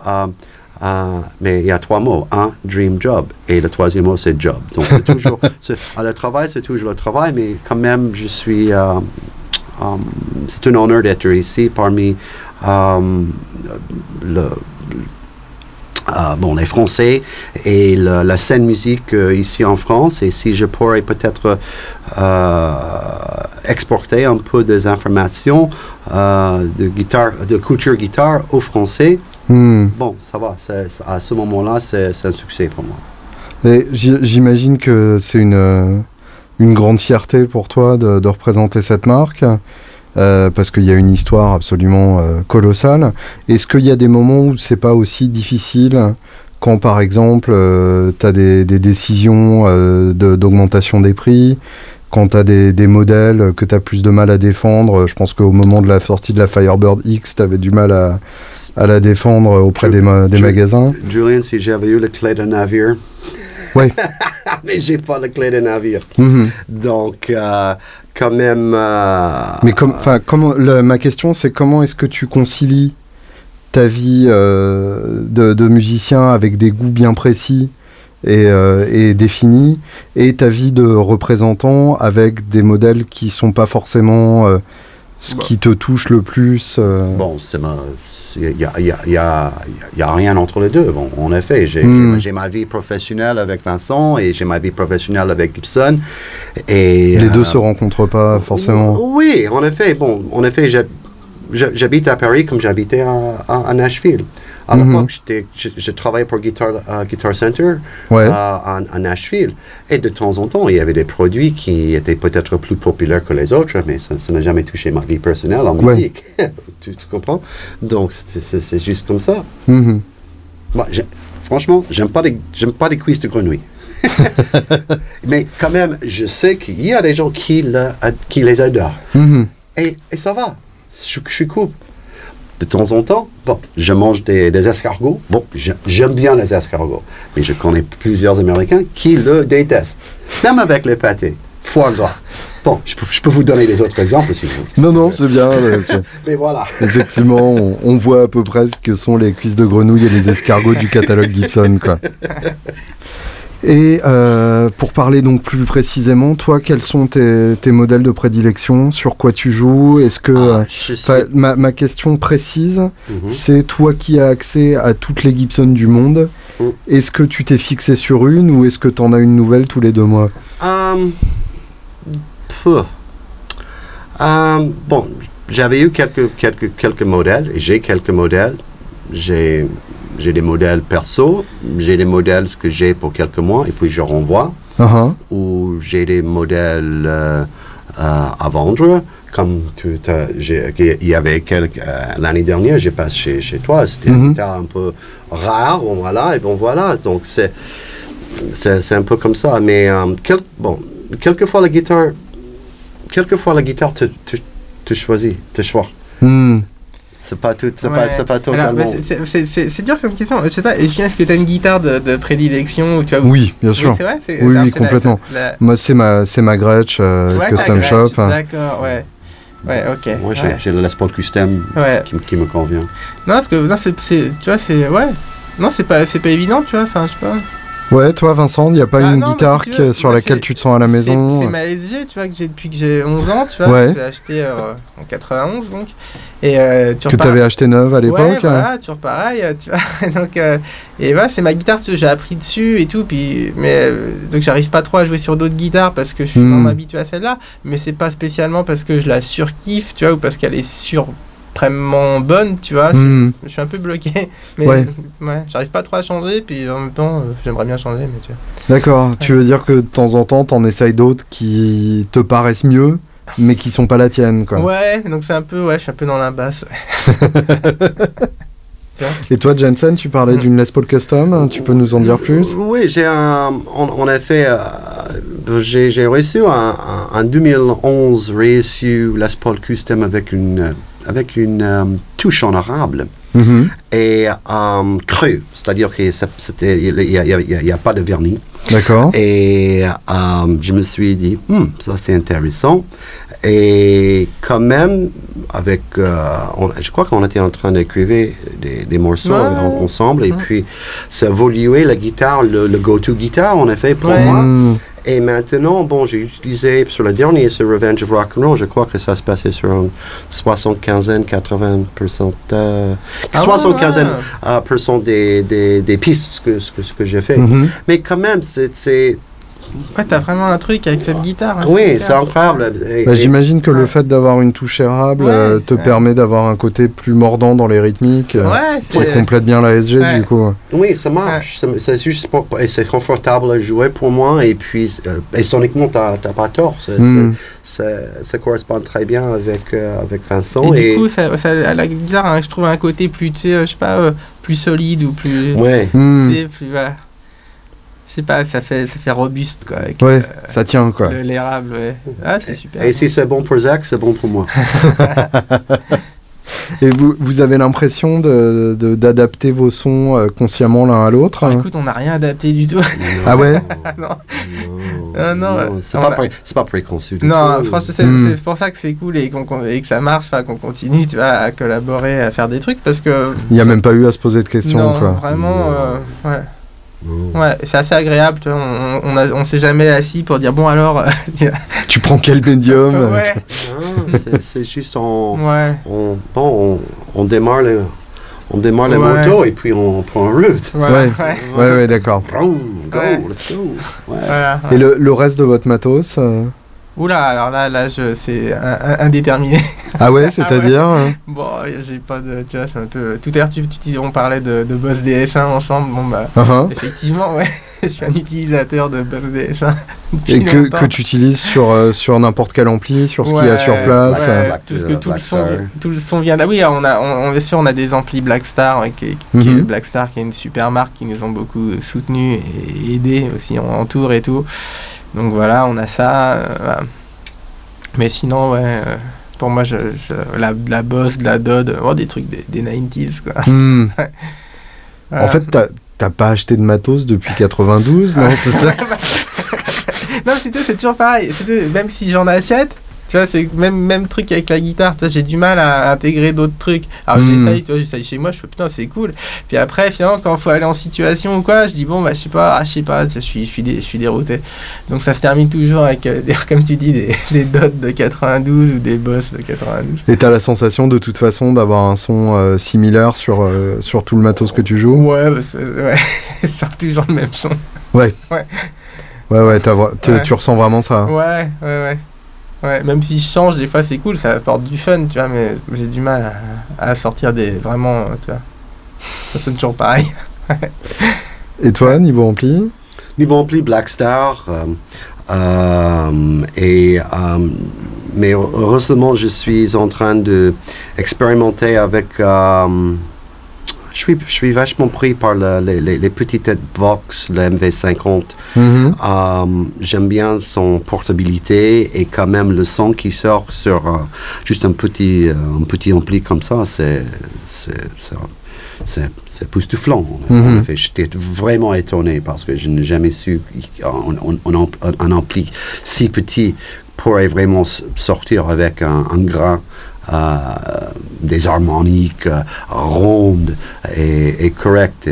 euh, mais il y a trois mots. Un, dream job. Et le troisième mot, c'est job. Donc, c'est toujours, c'est- à le travail, c'est toujours le travail, mais quand même, je suis, euh, c'est un honneur d'être ici parmi le, bon, les Français et la scène musique ici en France. Et si je pourrais peut-être exporter un peu des informations de, guitare, de culture guitare aux Français, hmm. bon, ça va. à ce moment-là, c'est un succès pour moi. J'imagine que c'est une, euh, une grande fierté pour toi de, représenter cette marque. Euh, parce qu'il y a une histoire absolument euh, colossale. Est-ce qu'il y a des moments où c'est pas aussi difficile quand par exemple tu as des, des décisions d'augmentation des prix, quand tu as des, des, modèles que tu as plus de mal à défendre, je pense qu'au moment de la sortie de la Firebird X, tu avais du mal à, à, la défendre auprès des, des magasins. Julien, si j'avais eu le clé de navire, oui. mais j'ai pas la clé de navire. Mhm. Donc, euh, quand même. Euh, mais comme, comment, ma question, c'est comment est-ce que tu concilies ta vie euh, de, musicien avec des goûts bien précis et, et, définis et ta vie de représentant avec des modèles qui sont pas forcément ce bah. qui te touche le plus Bon, c'est ma il n'y a, y a, y a, y a, rien entre les deux. Bon, en effet, hmm. j'ai ma vie professionnelle avec Vincent et j'ai ma vie professionnelle avec Gibson. Et, les deux ne euh, se rencontrent pas forcément. Oui, en effet. Bon, en effet, j'habite à Paris comme j'habitais à, à, Nashville. À mhm. l'époque, je, travaillais pour Guitar, euh, Guitar Center euh, à, Nashville. Et de temps en temps, il y avait des produits qui étaient peut-être plus populaires que les autres, mais ça n'a jamais touché ma vie personnelle en musique. tu, comprends? Donc, c'est juste comme ça. Mhm. Moi, franchement, j'aime pas, les, pas les cuisses de grenouille. mais quand même, je sais qu'il y a des gens qui, qui les adorent. Mhm. et, et, ça va. Je, je suis cool de temps en temps, bon, je mange des, escargots. Bon, j'aime bien les escargots. Mais je connais plusieurs Américains qui le détestent. Même avec les pâtés. Foie gras. Bon, je peux, vous donner les autres exemples si vous voulez. Non, non, c'est bien. Mais voilà. Effectivement, on, voit à peu près ce que sont les cuisses de grenouille et les escargots du catalogue Gibson, quoi. Et euh, pour parler donc plus précisément, toi, quels sont tes, modèles de prédilection? Sur quoi tu joues? Est-ce que ah, euh, ma, question précise, mhm. c'est toi qui as accès à toutes les Gibson du monde. Mm. Est-ce que tu t'es fixé sur une ou est-ce que tu en as une nouvelle tous les deux mois? Um, Bon, j'avais eu quelques, quelques, quelques modèles et j'ai quelques modèles. J'ai j'ai des modèles perso, j'ai des modèles que j'ai pour quelques mois et puis je renvoie. Uh-huh. Ou j'ai des modèles euh, euh, à vendre. Comme tu il y avait quelques. Euh, l'année dernière, j'ai passé chez, chez toi, c'était mm-hmm. guitare un peu rare, bon voilà, et bon voilà. Donc c'est, c'est, un peu comme ça. Mais bon, quelquefois la guitare, quelquefois la guitare te, te, te choisit, te choisit. Mm. C'est pas tout, c'est pas, c'est pas totalement. C'est dur comme question. Je sais pas, est-ce que tu as une guitare de, de prédilection ou tu as... Oui, bien sûr. Oui, vrai, oui, oui complètement. Moi, c'est ma, c'est ma Gretsch euh, Custom Shop. D'accord, ouais. Ouais, ok. Moi, j'ai, j'ai le Les Paul Custom qui, qui, me convient. Non, parce que non, c'est, tu vois, c'est ouais. Non, c'est pas, c'est pas évident, tu vois. Enfin, je sais pas. Ouais, toi Vincent, il n'y a pas ah une guitare sur laquelle tu te sens à la maison C'est ma SG, tu vois, que j'ai depuis que j'ai 11 ans, tu vois, j'ai acheté euh, en 91 donc. Et, euh, que tu avais acheté neuve à l'époque ouais, voilà, toujours pareil, tu vois. donc, euh, et voilà, c'est ma guitare, j'ai appris dessus et tout, puis, mais donc j'arrive pas trop à jouer sur d'autres guitares parce que je suis hmm. habitué à celle-là, mais c'est pas spécialement parce que je la surkiffe, tu vois, ou parce qu'elle est sur extrêmement bonne, tu vois. Hmm. Je, suis un peu bloqué, mais ouais. j'arrive pas trop à changer, puis en même temps, euh, j'aimerais bien changer, mais tu D'accord, tu veux dire que de temps en temps, t'en essayes d'autres qui te paraissent mieux, mais qui sont pas la tienne, quoi. Ouais, donc c'est un peu, ouais, je suis un peu dans l'impasse. Et toi, Jensen, tu parlais d'une Les Paul Custom, tu peux nous en dire plus? Oui, j'ai un, on, a fait, j'ai reçu un, 2011 reçu Les Paul Custom avec une avec une euh, touche honorable mm-hmm. et euh, creux, c'est-à-dire qu'il n'y a, pas de vernis. D'accord. Et euh, je me suis dit, hmm, ça c'est intéressant. Et quand même, avec, je crois qu'on était en train d'écrire des, morceaux ensemble, et puis ça évolué la guitare, le, go-to guitare, en effet, pour moi. Et maintenant, bon, j'ai utilisé sur le dernier, sur Revenge of Rock'n'Roll, je crois que ça se passait sur un 75 80%, euh, Ah ouais, 75 ouais. euh, des, des, des pistes que, ce que, ce que j'ai fait. Mhm. Mais quand même, c'est. Ouais, t'as vraiment un truc avec cette guitare. hein, oui, c'est incroyable. Et- Bah, et- J'imagine que le fait d'avoir une touche érable Ouais, euh, te permet d'avoir un côté plus mordant dans les rythmiques. euh, Ouais, qui complète bien la SG Ouais. du coup. Oui, ça marche. C'est- C'est juste pour- et c'est confortable à jouer pour moi. Et puis, euh, et soniquement, t'as t'as pas tort. Hmm. ça correspond très bien avec, euh, avec Et Vincent. du coup, ça, ça- à la guitare, hein, je trouve un côté plus, euh, je sais pas, euh, plus solide ou plus. ouais. Tu sais, plus voilà. Je sais pas, ça fait, ça fait robuste quoi. Avec Ouais, ça tient quoi. le- l'érable, ouais. Ah, c'est super. Et si c'est bon pour Zach, c'est bon pour moi. Et vous, vous avez l'impression de- de- d'adapter vos sons euh, consciemment l'un à l'autre Ah, hein? Écoute, on n'a rien adapté du tout. Ah ouais? Non. Non, Ah, non, c'est pas, a- pré- c'est pas préconçu. du Non, tout. franchement, c'est c'est pour ça que c'est cool et, qu'on- qu'on- et que ça marche, qu'on continue, tu vois, à collaborer, à faire des trucs parce que. Il n'y a même pas eu à se poser de questions non, quoi. vraiment, Non. euh, ouais. Non. Ouais, c'est assez agréable, tu vois, on, on, a- on s'est jamais assis pour dire bon alors. euh, Tu prends quel médium ouais, Non, c'est- c'est juste on, ouais, on, bon, on, on démarre le, on démarre la Ouais. moto et puis on prend en route. Ouais. ouais, Ouais, ouais, d'accord. Vroom, go, Ouais. let's go. Ouais. voilà, Et le, le reste de votre matos euh, Oula, alors là, là, je, c'est indéterminé. Ah ouais, c'est-à-dire hein Bon, j'ai pas de, tu vois, c'est un peu. Tout à l'heure, tu, tu disais, on parlait de, de Boss DS1 ensemble. Bon bah, Uhum. effectivement, ouais, je suis un utilisateur de Boss DS1 depuis Et que, que tu utilises sur, euh, sur n'importe quel ampli, sur ce qu'il y a Ouais, sur place. ouais, euh. Tout, ce que, tout, le son, tout le son vient là. Oui, on a, on, on est sûr, on a des amplis Blackstar, ouais, qui, qui, qui est Mhm. Blackstar, qui est une super marque, qui nous ont beaucoup soutenus et aidés aussi en, en tour et tout. Donc voilà, on a ça. euh, voilà. Mais sinon, ouais, euh, pour moi, je, je- la, la Boss, de la Dodd, oh, des trucs des, des 90s, quoi. Hmm. Voilà. En fait, t'as- pas acheté de matos depuis 92, non C'est ça? Non, c'est tout, c'est toujours pareil. Même si j'en achète, tu vois, c'est même même truc avec la guitare. Tu vois, j'ai du mal à intégrer d'autres trucs. Alors Hmm. j'essaye, tu vois, j'essaye chez moi, je fais putain, c'est cool. Puis après, finalement, quand il faut aller en situation ou quoi, je dis bon, bah je sais pas, ah, je sais pas, je suis, je suis, dé- je suis dérouté. Donc ça se termine toujours avec, euh, des- comme tu dis, des, des dots de 92 ou des boss de 92. Et t'as la sensation de toute façon d'avoir un son euh, similaire sur, euh, sur tout le matos que tu joues? Ouais, bah, ouais, c'est toujours le même son. Ouais, ouais, Ouais. tu ressens vraiment ça. Ouais, ouais, ouais. Ouais, même si je change, des fois c'est cool, ça apporte du fun, tu vois, mais j'ai du mal à, à sortir des. Vraiment, tu vois. Ça sonne toujours pareil. Et toi, niveau ampli? Niveau ampli Blackstar. euh, euh, et, euh, mais heureusement, je suis en train de expérimenter avec. Je suis, je suis vachement pris par le- les, les, les petites Vox, le MV50. Mhm. Euh, J'aime bien son portabilité et quand même le son qui sort sur euh, juste un petit, euh, un petit ampli comme ça, c'est c'est-. En Mhm. effet, j'étais vraiment étonné parce que je n'ai jamais su un, un- un- un ampli si petit pourrait vraiment sortir avec un, un grain. Euh, des harmoniques euh, rondes et, et correctes.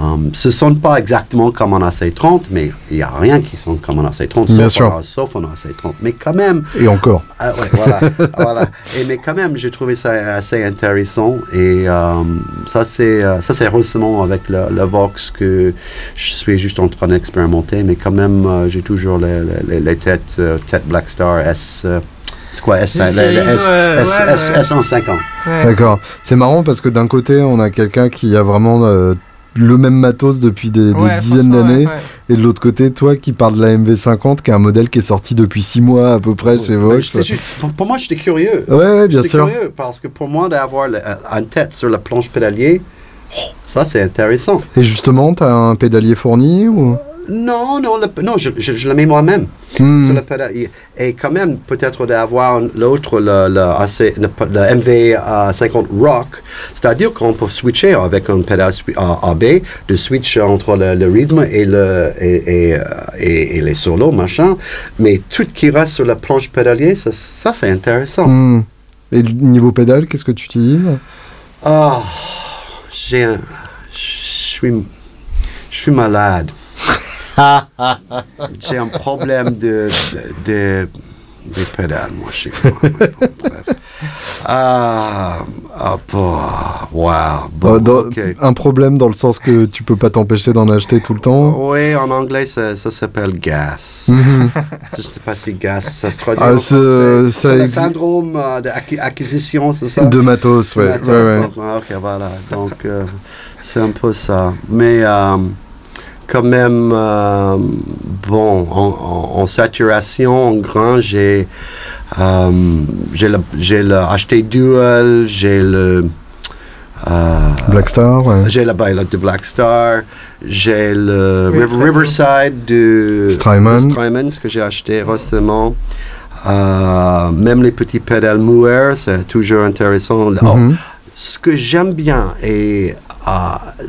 Um, ce ne sonne pas exactement comme un AC30, mais il n'y a rien qui sonne comme un AC30, Bien sauf, sûr. sauf un AC30. Mais quand même, Et encore. ah ouais, voilà, voilà. Et mais quand même, j'ai trouvé ça assez intéressant. Et euh, ça, c'est euh, heureusement avec le, le Vox que je suis juste en train d'expérimenter. Mais quand même, euh, j'ai toujours les, les, les têtes, euh, têtes Blackstar S. euh, c'est quoi S, Les les- les séries, S, ouais, S, ouais, S, ouais. S150. Ouais. D'accord. C'est marrant parce que d'un côté, on a quelqu'un qui a vraiment euh, le même matos depuis des, des Ouais, dizaines d'années. ouais, ouais. Et de l'autre côté, toi qui parles de la MV50, qui est un modèle qui est sorti depuis 6 mois à peu près chez Mais Vox. juste- pour, pour moi, j'étais curieux. Ouais, ouais, bien J'étais sûr. curieux parce que pour moi, d'avoir le- un tête sur la planche pédalier, oh, ça, c'est intéressant. Et justement, t'as un pédalier fourni ou? Non, non, le- non je, je, je le mets moi-même. Pédale. Et- quand même, peut-être d'avoir l'autre, le, le, AC le, le MV50 Rock, c'est-à-dire qu'on peut switcher avec un pédale AB, de switch entre le, le rythme et, le, et, et, euh, et- et les solos, machin. Mais tout qui reste sur la planche pédalier, ça, ça, c'est intéressant. Hmm. Et niveau pédale, qu'est-ce que tu utilises? Ah, j'ai. Je suis. Je suis malade. J'ai un problème de, de, de- pédales, moi, chez moi. Bon, bref. Ah, ah, bah, wow. Bon, Euh, dans- ok. Un problème dans le sens que tu peux pas t'empêcher d'en acheter tout le temps. Oui, en anglais, ça, ça s'appelle gas. Mhm. Je sais pas si gas, ça se traduit Ah, en ce- français. ça C'est le exi- syndrome euh, d'acquisition, c'est ça? De matos, ouais. Attends, ouais, ouais. attends, ok, voilà. Donc, euh, c'est un peu ça. Mais euh, quand même, euh, bon, en, en- en saturation, en grand, j'ai euh, j'ai le- j'ai le acheté Dual, j'ai le. euh, Black Star, ouais. j'ai la Pilot de Black Star, j'ai le Oui, River- très Riverside de Strymon. ce que j'ai acheté récemment. Euh, même les petits pédales Muir, c'est toujours intéressant. Oh, Mhm. ce que j'aime bien, et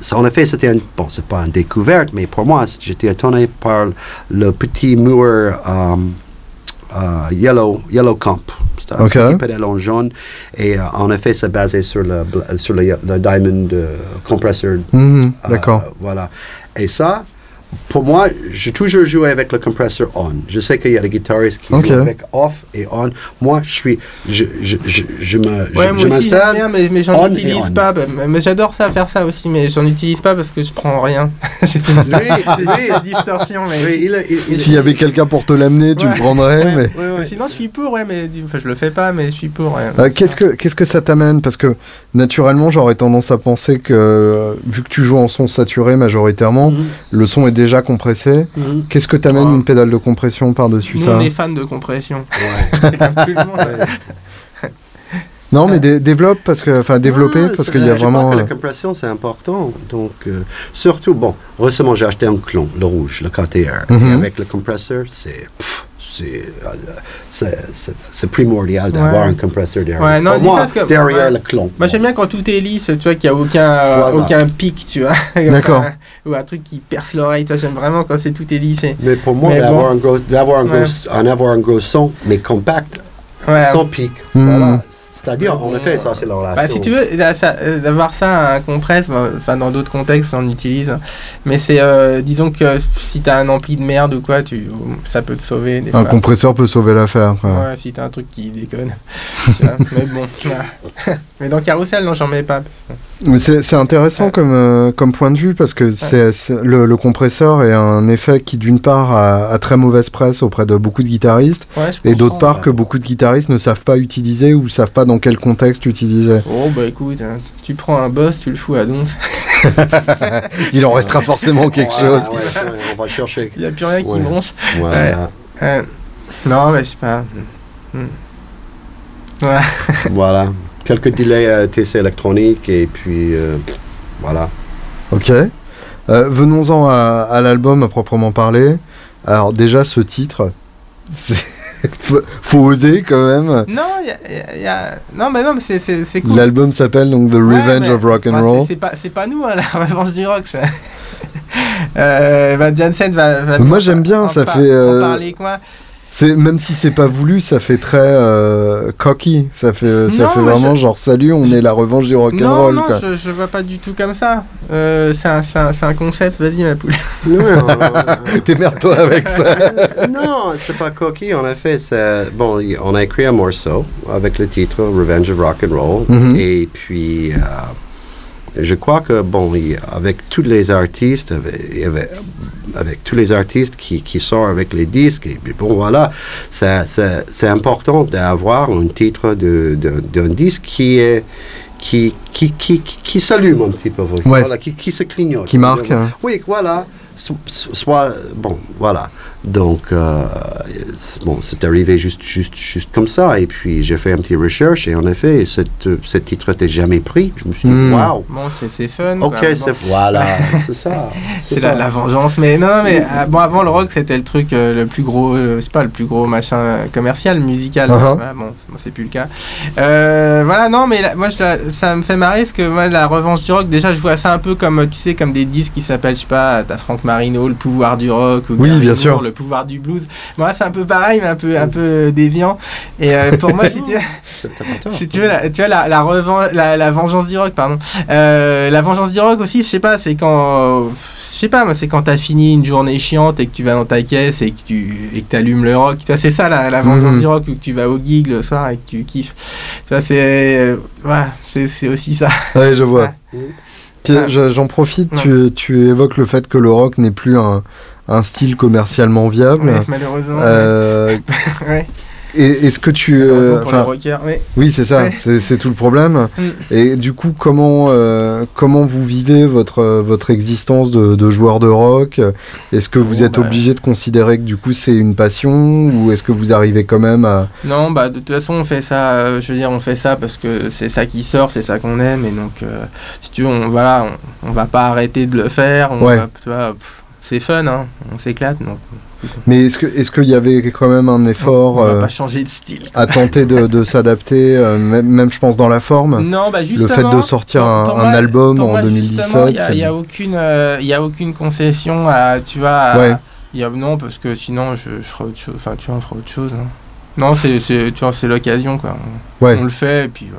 ça, en effet, c'était bon, c'est pas une découverte, mais pour moi, j'étais étonné par le petit Muir euh, euh, Yellow, Yellow Comp. C'est un Ok. petit pédale en jaune, et euh, en effet, c'est basé sur le, sur le, le Diamond euh, compressor Mhm, euh, D'accord. voilà. Et ça, pour moi, j'ai toujours joué avec le compresseur on. Je sais qu'il y a des guitaristes qui Ok. jouent avec off et on. Moi, je suis, je, je, je, je me, Ouais, je, moi je aussi j'aime m'installe. bien, mais, mais j'en utilise pas. Bah, Mais j'adore ça, faire ça aussi, mais j'en utilise pas parce que je prends rien. J'ai Oui, j'ai oui. la distorsion, mais. Oui, il, il- il- S'il y avait quelqu'un pour te l'amener, tu Ouais. le prendrais, Ouais, mais... ouais, ouais. Sinon, je suis pour, ouais, mais enfin, je le fais pas, mais je suis pour. ouais. Euh, qu'est-ce que qu'est-ce que ça t'amène? Parce que naturellement, j'aurais tendance à penser que euh, vu que tu joues en son saturé majoritairement, Mhm, le son est déjà compressé. mhm. Qu'est-ce que t'amène Ah. une pédale de compression par-dessus ça on est fans de compression. Ouais. Comme. Non, mais dé- développe parce que enfin développer Ah, parce qu'il y a vraiment. que la compression, c'est important. Donc, euh, surtout, bon, récemment, j'ai acheté un clon, le rouge, le KTR. Mhm. Et avec le compresseur, c'est. C'est euh, c'est- primordial d'avoir Ouais. un compresseur derrière. Ouais, non, moi, ça parce que- derrière ouais. le clon. Moi j'aime bien quand tout est lisse, tu vois, qu'il n'y a aucun, Voilà. aucun pic, tu vois. D'accord. Ou un truc qui perce l'oreille, toi j'aime vraiment quand c'est tout est lissé. Mais pour moi, d'avoir bon. un gros, d'avoir un Ouais. gros, avoir un gros son, mais compact, Ouais. sans pic. Hmm. Voilà. C'est-à-dire, en effet, ça, c'est la relation. Bah, si tu veux, ça, d'avoir ça, un compresse, bah, enfin dans d'autres contextes on utilise, mais c'est, euh, disons que si t'as un ampli de merde ou quoi, tu, ça peut te sauver des Un fois. compresseur peut sauver l'affaire. Ouais, si t'as un truc qui déconne. tu vois, mais bon, voilà. mais dans Carousel, non, j'en mets pas. c'est c'est intéressant Ouais. comme, euh, comme point de vue parce que c'est c'est- le, le compresseur est un effet qui d'une part a, a très mauvaise presse auprès de beaucoup de guitaristes Ouais, et d'autre part que beaucoup de guitaristes ne savent pas utiliser ou savent pas dans quel contexte utiliser. Oh bah écoute, hein, tu prends un boss, tu le fous à donf. Il en restera forcément quelque Voilà, chose. on va chercher. Il n'y a plus rien qui Ouais. bronche. Voilà. Euh, non, mais je sais pas. Hmm. Ouais. voilà. Quelques délais euh, TC électroniques et puis euh, voilà. Ok. Euh, Venons-en à, à l'album à proprement parler. Alors déjà ce titre, faut, oser quand même. Non, il y a, y a- Non, mais non, mais c'est- cool. L'album s'appelle donc The Ouais, Revenge mais- of Rock and bah, Roll. c'est- pas, c'est pas nous, hein, la revanche du rock, ça. euh, bah, Jansen va, va Moi, j'aime bien, en ça fait, euh, en parler avec moi. C'est même si c'est pas voulu, ça fait très euh, cocky. Ça fait ça Non, fait vraiment je- genre salut, on est la revanche du rock and roll non, quoi. je, je vois pas du tout comme ça. Euh, c'est un, c'est un- un concept, vas-y ma poule. Démerde-toi avec ça. non, c'est pas coquille. En effet, c'est bon. On a écrit un morceau avec le titre Revenge of Rock and Roll. Mhm. Et puis, euh, je crois que bon, avec tous les artistes, avec, y avait- avec tous les artistes qui, qui sortent avec les disques, et puis bon, voilà, c'est important d'avoir un titre d'un disque qui est qui, qui, qui, qui, qui s'allume un petit peu, Ouais. voilà, qui, qui se clignote. Qui marque, hein. Oui, voilà. So- so- Soit, bon, voilà. Donc, euh, c'est- bon, c'est arrivé juste, juste, juste comme ça. Et puis, j'ai fait un petit recherche et en effet, cette, euh, ce titre n'était jamais pris. Je me suis dit, Hmm. waouh. Bon, c'est c'est fun. Ok, quoi. Bon, c'est voilà, c'est ça. C'est la, la vengeance, mais non, mais euh, bon, avant le rock, c'était le truc euh, le plus gros, euh, je sais pas, le plus gros machin commercial, musical. Uh-huh. Ouais, bon, bon, c'est plus le cas. Euh, voilà, non, mais la- moi, je la- ça me fait marrer parce que moi, la revanche du rock, déjà, je vois ça un peu comme, tu sais, comme des disques qui s'appellent, je sais pas, t'as Franck Marino, le pouvoir du rock, ou Oui, bien Moore, sûr. le pouvoir du blues. Moi, c'est un peu pareil, mais un peu, un peu déviant. Et euh, pour moi, si tu si veux, la, tu vois, la, la, revan- la, la vengeance du rock, pardon. Euh, la vengeance du rock aussi, je sais pas, c'est quand. euh, sais pas, moi, c'est quand t'as fini une journée chiante et que tu vas dans ta caisse et que tu et que allumes le rock. Tu vois, c'est ça la, la vengeance Mhm. du rock, où tu vas au gig le soir et que tu kiffes. Tu vois, c'est. euh, ouais, c'est c'est aussi ça. Ouais, je vois. Ouais. Tiens, Ouais. je- J'en profite, tu, tu évoques le fait que le rock n'est plus un, un style commercialement viable. Ouais, malheureusement. Euh, ouais. et Est-ce que tu... Euh, pour les enfin, rockers, ouais. oui, c'est ça, c'est tout le problème. Mm. Et du coup, comment, euh, comment vous vivez votre, votre existence de, de joueur de rock? Est-ce que vous Oh, êtes bah. obligé de considérer que du coup c'est une passion ou est-ce que vous arrivez quand même à... Non, bah de toute façon on fait ça. euh, je veux dire, on fait ça parce que c'est ça qui sort, c'est ça qu'on aime, et donc si tu veux, on voilà, on, on va pas arrêter de le faire. On Ouais. va- tu vois, pff, c'est fun, hein, on s'éclate, donc Mais est-ce qu'il y avait quand même un effort on euh, pas changer de style. à tenter de, de s'adapter, euh, même, même, je pense dans la forme? Non, bah Le justement. fait de sortir un, album en moi, 2017, justement, Il y a- euh, a aucune concession à, tu vois. à- Ouais. y a, non, parce que sinon je, je ferais autre chose. Enfin, tu vois, on autre chose. hein. Non, c'est, c'est, tu vois, c'est l'occasion, quoi. On, Ouais. on le fait, et puis euh,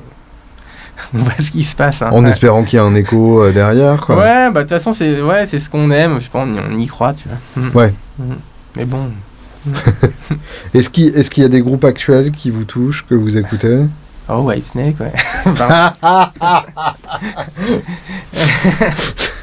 on voit ce qui se passe. hein. en Ouais. espérant qu'il y ait un écho euh, derrière. Quoi. Ouais, bah de toute façon, c'est ouais, ce qu'on aime. Je pense on y croit, tu vois. Mhm. Ouais. Mhm. Mais bon. Est-ce qu'il est y a des groupes actuels qui vous touchent, que vous écoutez? Oh, Whitesnake, ouais.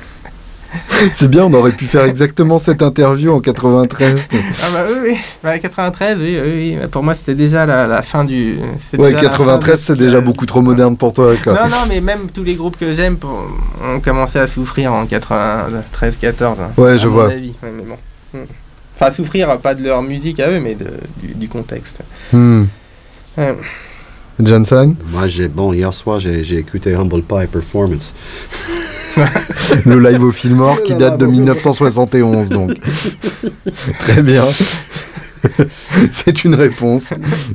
C'est bien, on aurait pu faire exactement cette interview en 93. ah bah oui, oui. Bah, 93, oui, oui, oui. Pour moi, c'était déjà la, la fin du. Ouais, déjà la fin 93, de- c'est déjà beaucoup trop moderne pour toi. Quoi. Non, non, mais même tous les groupes que j'aime pour- ont commencé à souffrir en 93, 14. hein, Ouais, à je mon vois. avis. Ouais, mais bon. Enfin, souffrir, pas de leur musique à eux, mais de, du, du contexte. Hmm. Ouais. Jensen Moi, j'ai, bon, hier soir, j'ai, écouté Humble Pie Performance. Le live au Fillmore qui Le date de live au- 1971, donc. Très bien. C'est une réponse,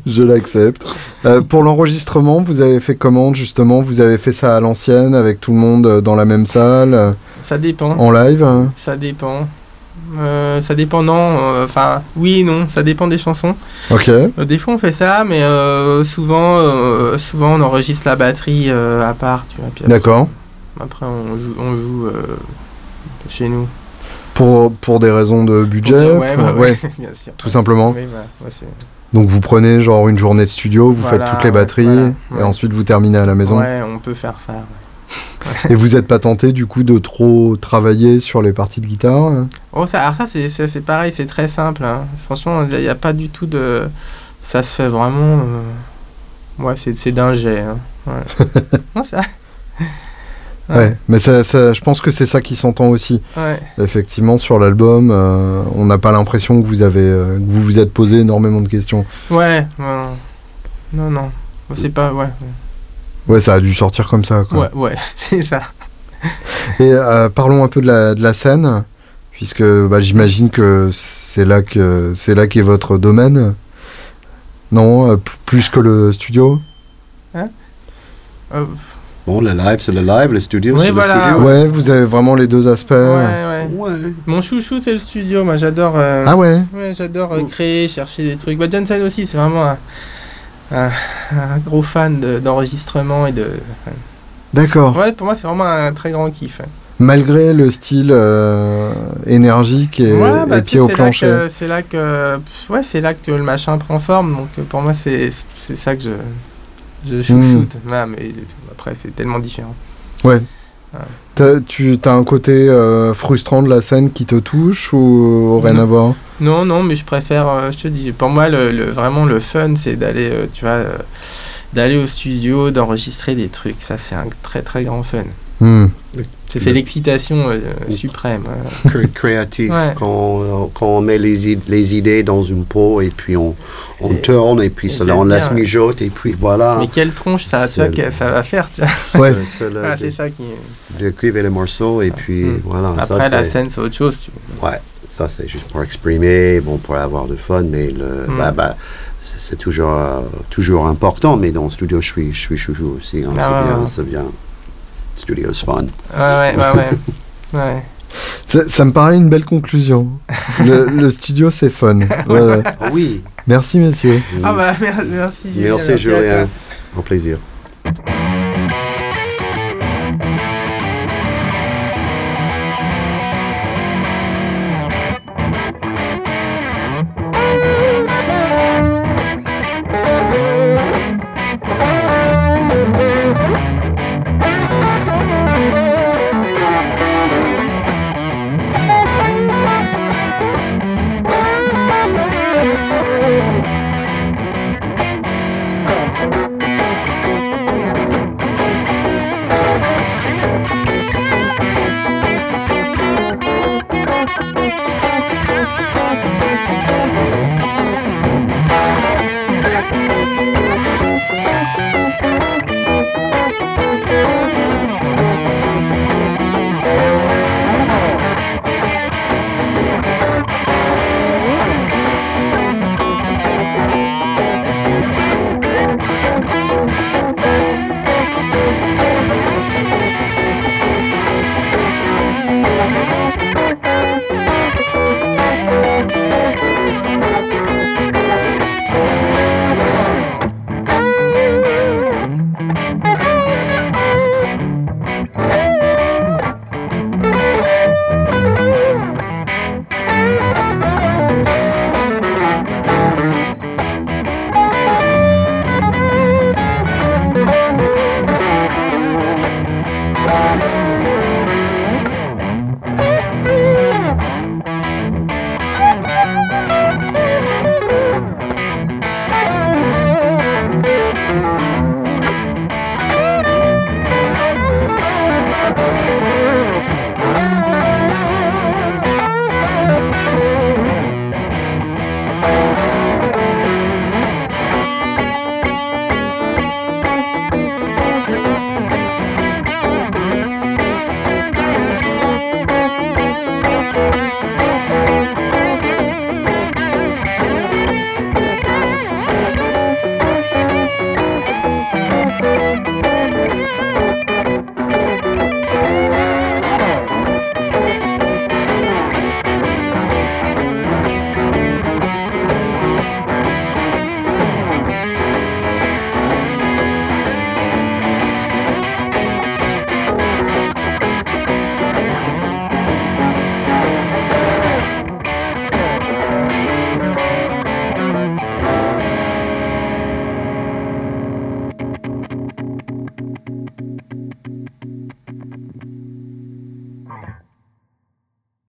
je l'accepte. Euh, pour l'enregistrement, vous avez fait comment justement Vous avez fait ça à l'ancienne avec tout le monde euh, dans la même salle, Ça dépend. en live hein Ça dépend. Euh, ça dépend, non. euh, Enfin, oui et non. Ça dépend des chansons. Ok. Euh, des fois, on fait ça, mais euh, souvent, souvent, on enregistre la batterie à part. Tu vois, puis après, D'accord. après, on joue, on joue chez nous. Pour, pour des raisons de budget ouais, pour- bah, ouais, bien sûr. tout simplement. Oui, bah, ouais, Donc vous prenez genre une journée de studio, vous Voilà, faites toutes les batteries voilà, et ensuite vous terminez à la maison. Ouais, on peut faire ça. Et vous n'êtes pas tenté du coup de trop travailler sur les parties de guitare hein? Oh, ça, alors ça, c'est, pareil, c'est très simple. hein. Franchement, il n'y a pas du tout de. Ça se fait vraiment. euh, Ouais, c'est, c'est d'un jet. hein. Ouais. non, c'est vrai. ouais. Ouais. Mais ça, ça- je pense que c'est ça qui s'entend aussi. Ouais. Effectivement, sur l'album, euh, on n'a pas l'impression que vous avez, euh, que vous vous êtes posé énormément de questions. Ouais, non, non, non. C'est pas, ouais, Ouais, ça a dû sortir comme ça. Quoi. ouais, ouais, c'est ça. Et euh, parlons un peu de la, de la scène, puisque bah, j'imagine que c'est là que c'est là qu'est votre domaine. Non, euh, plus que le studio? Euh, Bon, le live, c'est le live, le studio, Oui, c'est voilà. le studio. Ouais, vous avez vraiment les deux aspects. ouais, ouais. Ouais. Mon chouchou, c'est le studio. Moi, j'adore. euh, Ah ouais? Ouais, j'adore euh, créer, chercher des trucs. Bah, Johnson aussi, c'est vraiment un, gros fan de- d'enregistrement et de. D'accord. Ouais, pour moi, c'est vraiment un très grand kiff. hein. Malgré le style euh, énergique et, Ouais, bah, et pied au plancher. C'est là que, ouais, c'est là que le machin prend forme. Donc euh, pour moi, c'est ça que je, je Hmm. chouchoute. Ouais, mais après, c'est tellement différent. T'as- tu as un côté euh, frustrant de la scène qui te touche ou rien Non. à voir Non, non, mais je préfère. euh, je te dis, pour moi, le, le- vraiment le fun, c'est d'aller, euh, tu vois, euh, d'aller au studio, d'enregistrer des trucs. Ça, c'est un très très grand fun. Hmm. C'est l'excitation euh, suprême. euh. Cré- créatif. Ouais. Quand, quand on met les, id- les idées dans une pot et puis on, on Et- tourne et puis et ça, on laisse mijoter et puis voilà. Mais quelle tronche ça, vois, que va faire, tu vois. Ouais. C'est- c'est Voilà, ça qui. de cuivre les morceaux et puis Mm. voilà. ça, Après, la scène, c'est autre chose. Tu... Ouais, ça c'est juste pour exprimer, bon, pour avoir du fun, mais le, Mm. bah, bah, c'est toujours, euh, toujours important, mais dans le studio, je suis, je suis chouchou aussi. hein, Ah c'est bien, ouais. c'est bien. Studio is fun. Ouais, ouais, ouais, ouais. ouais. Ça, ça me paraît une belle conclusion. Le, le studio, c'est fun. Ouais, ouais. Oui. Merci, messieurs. Ah bah, mer- merci. Julien, Merci Julien. Au plaisir.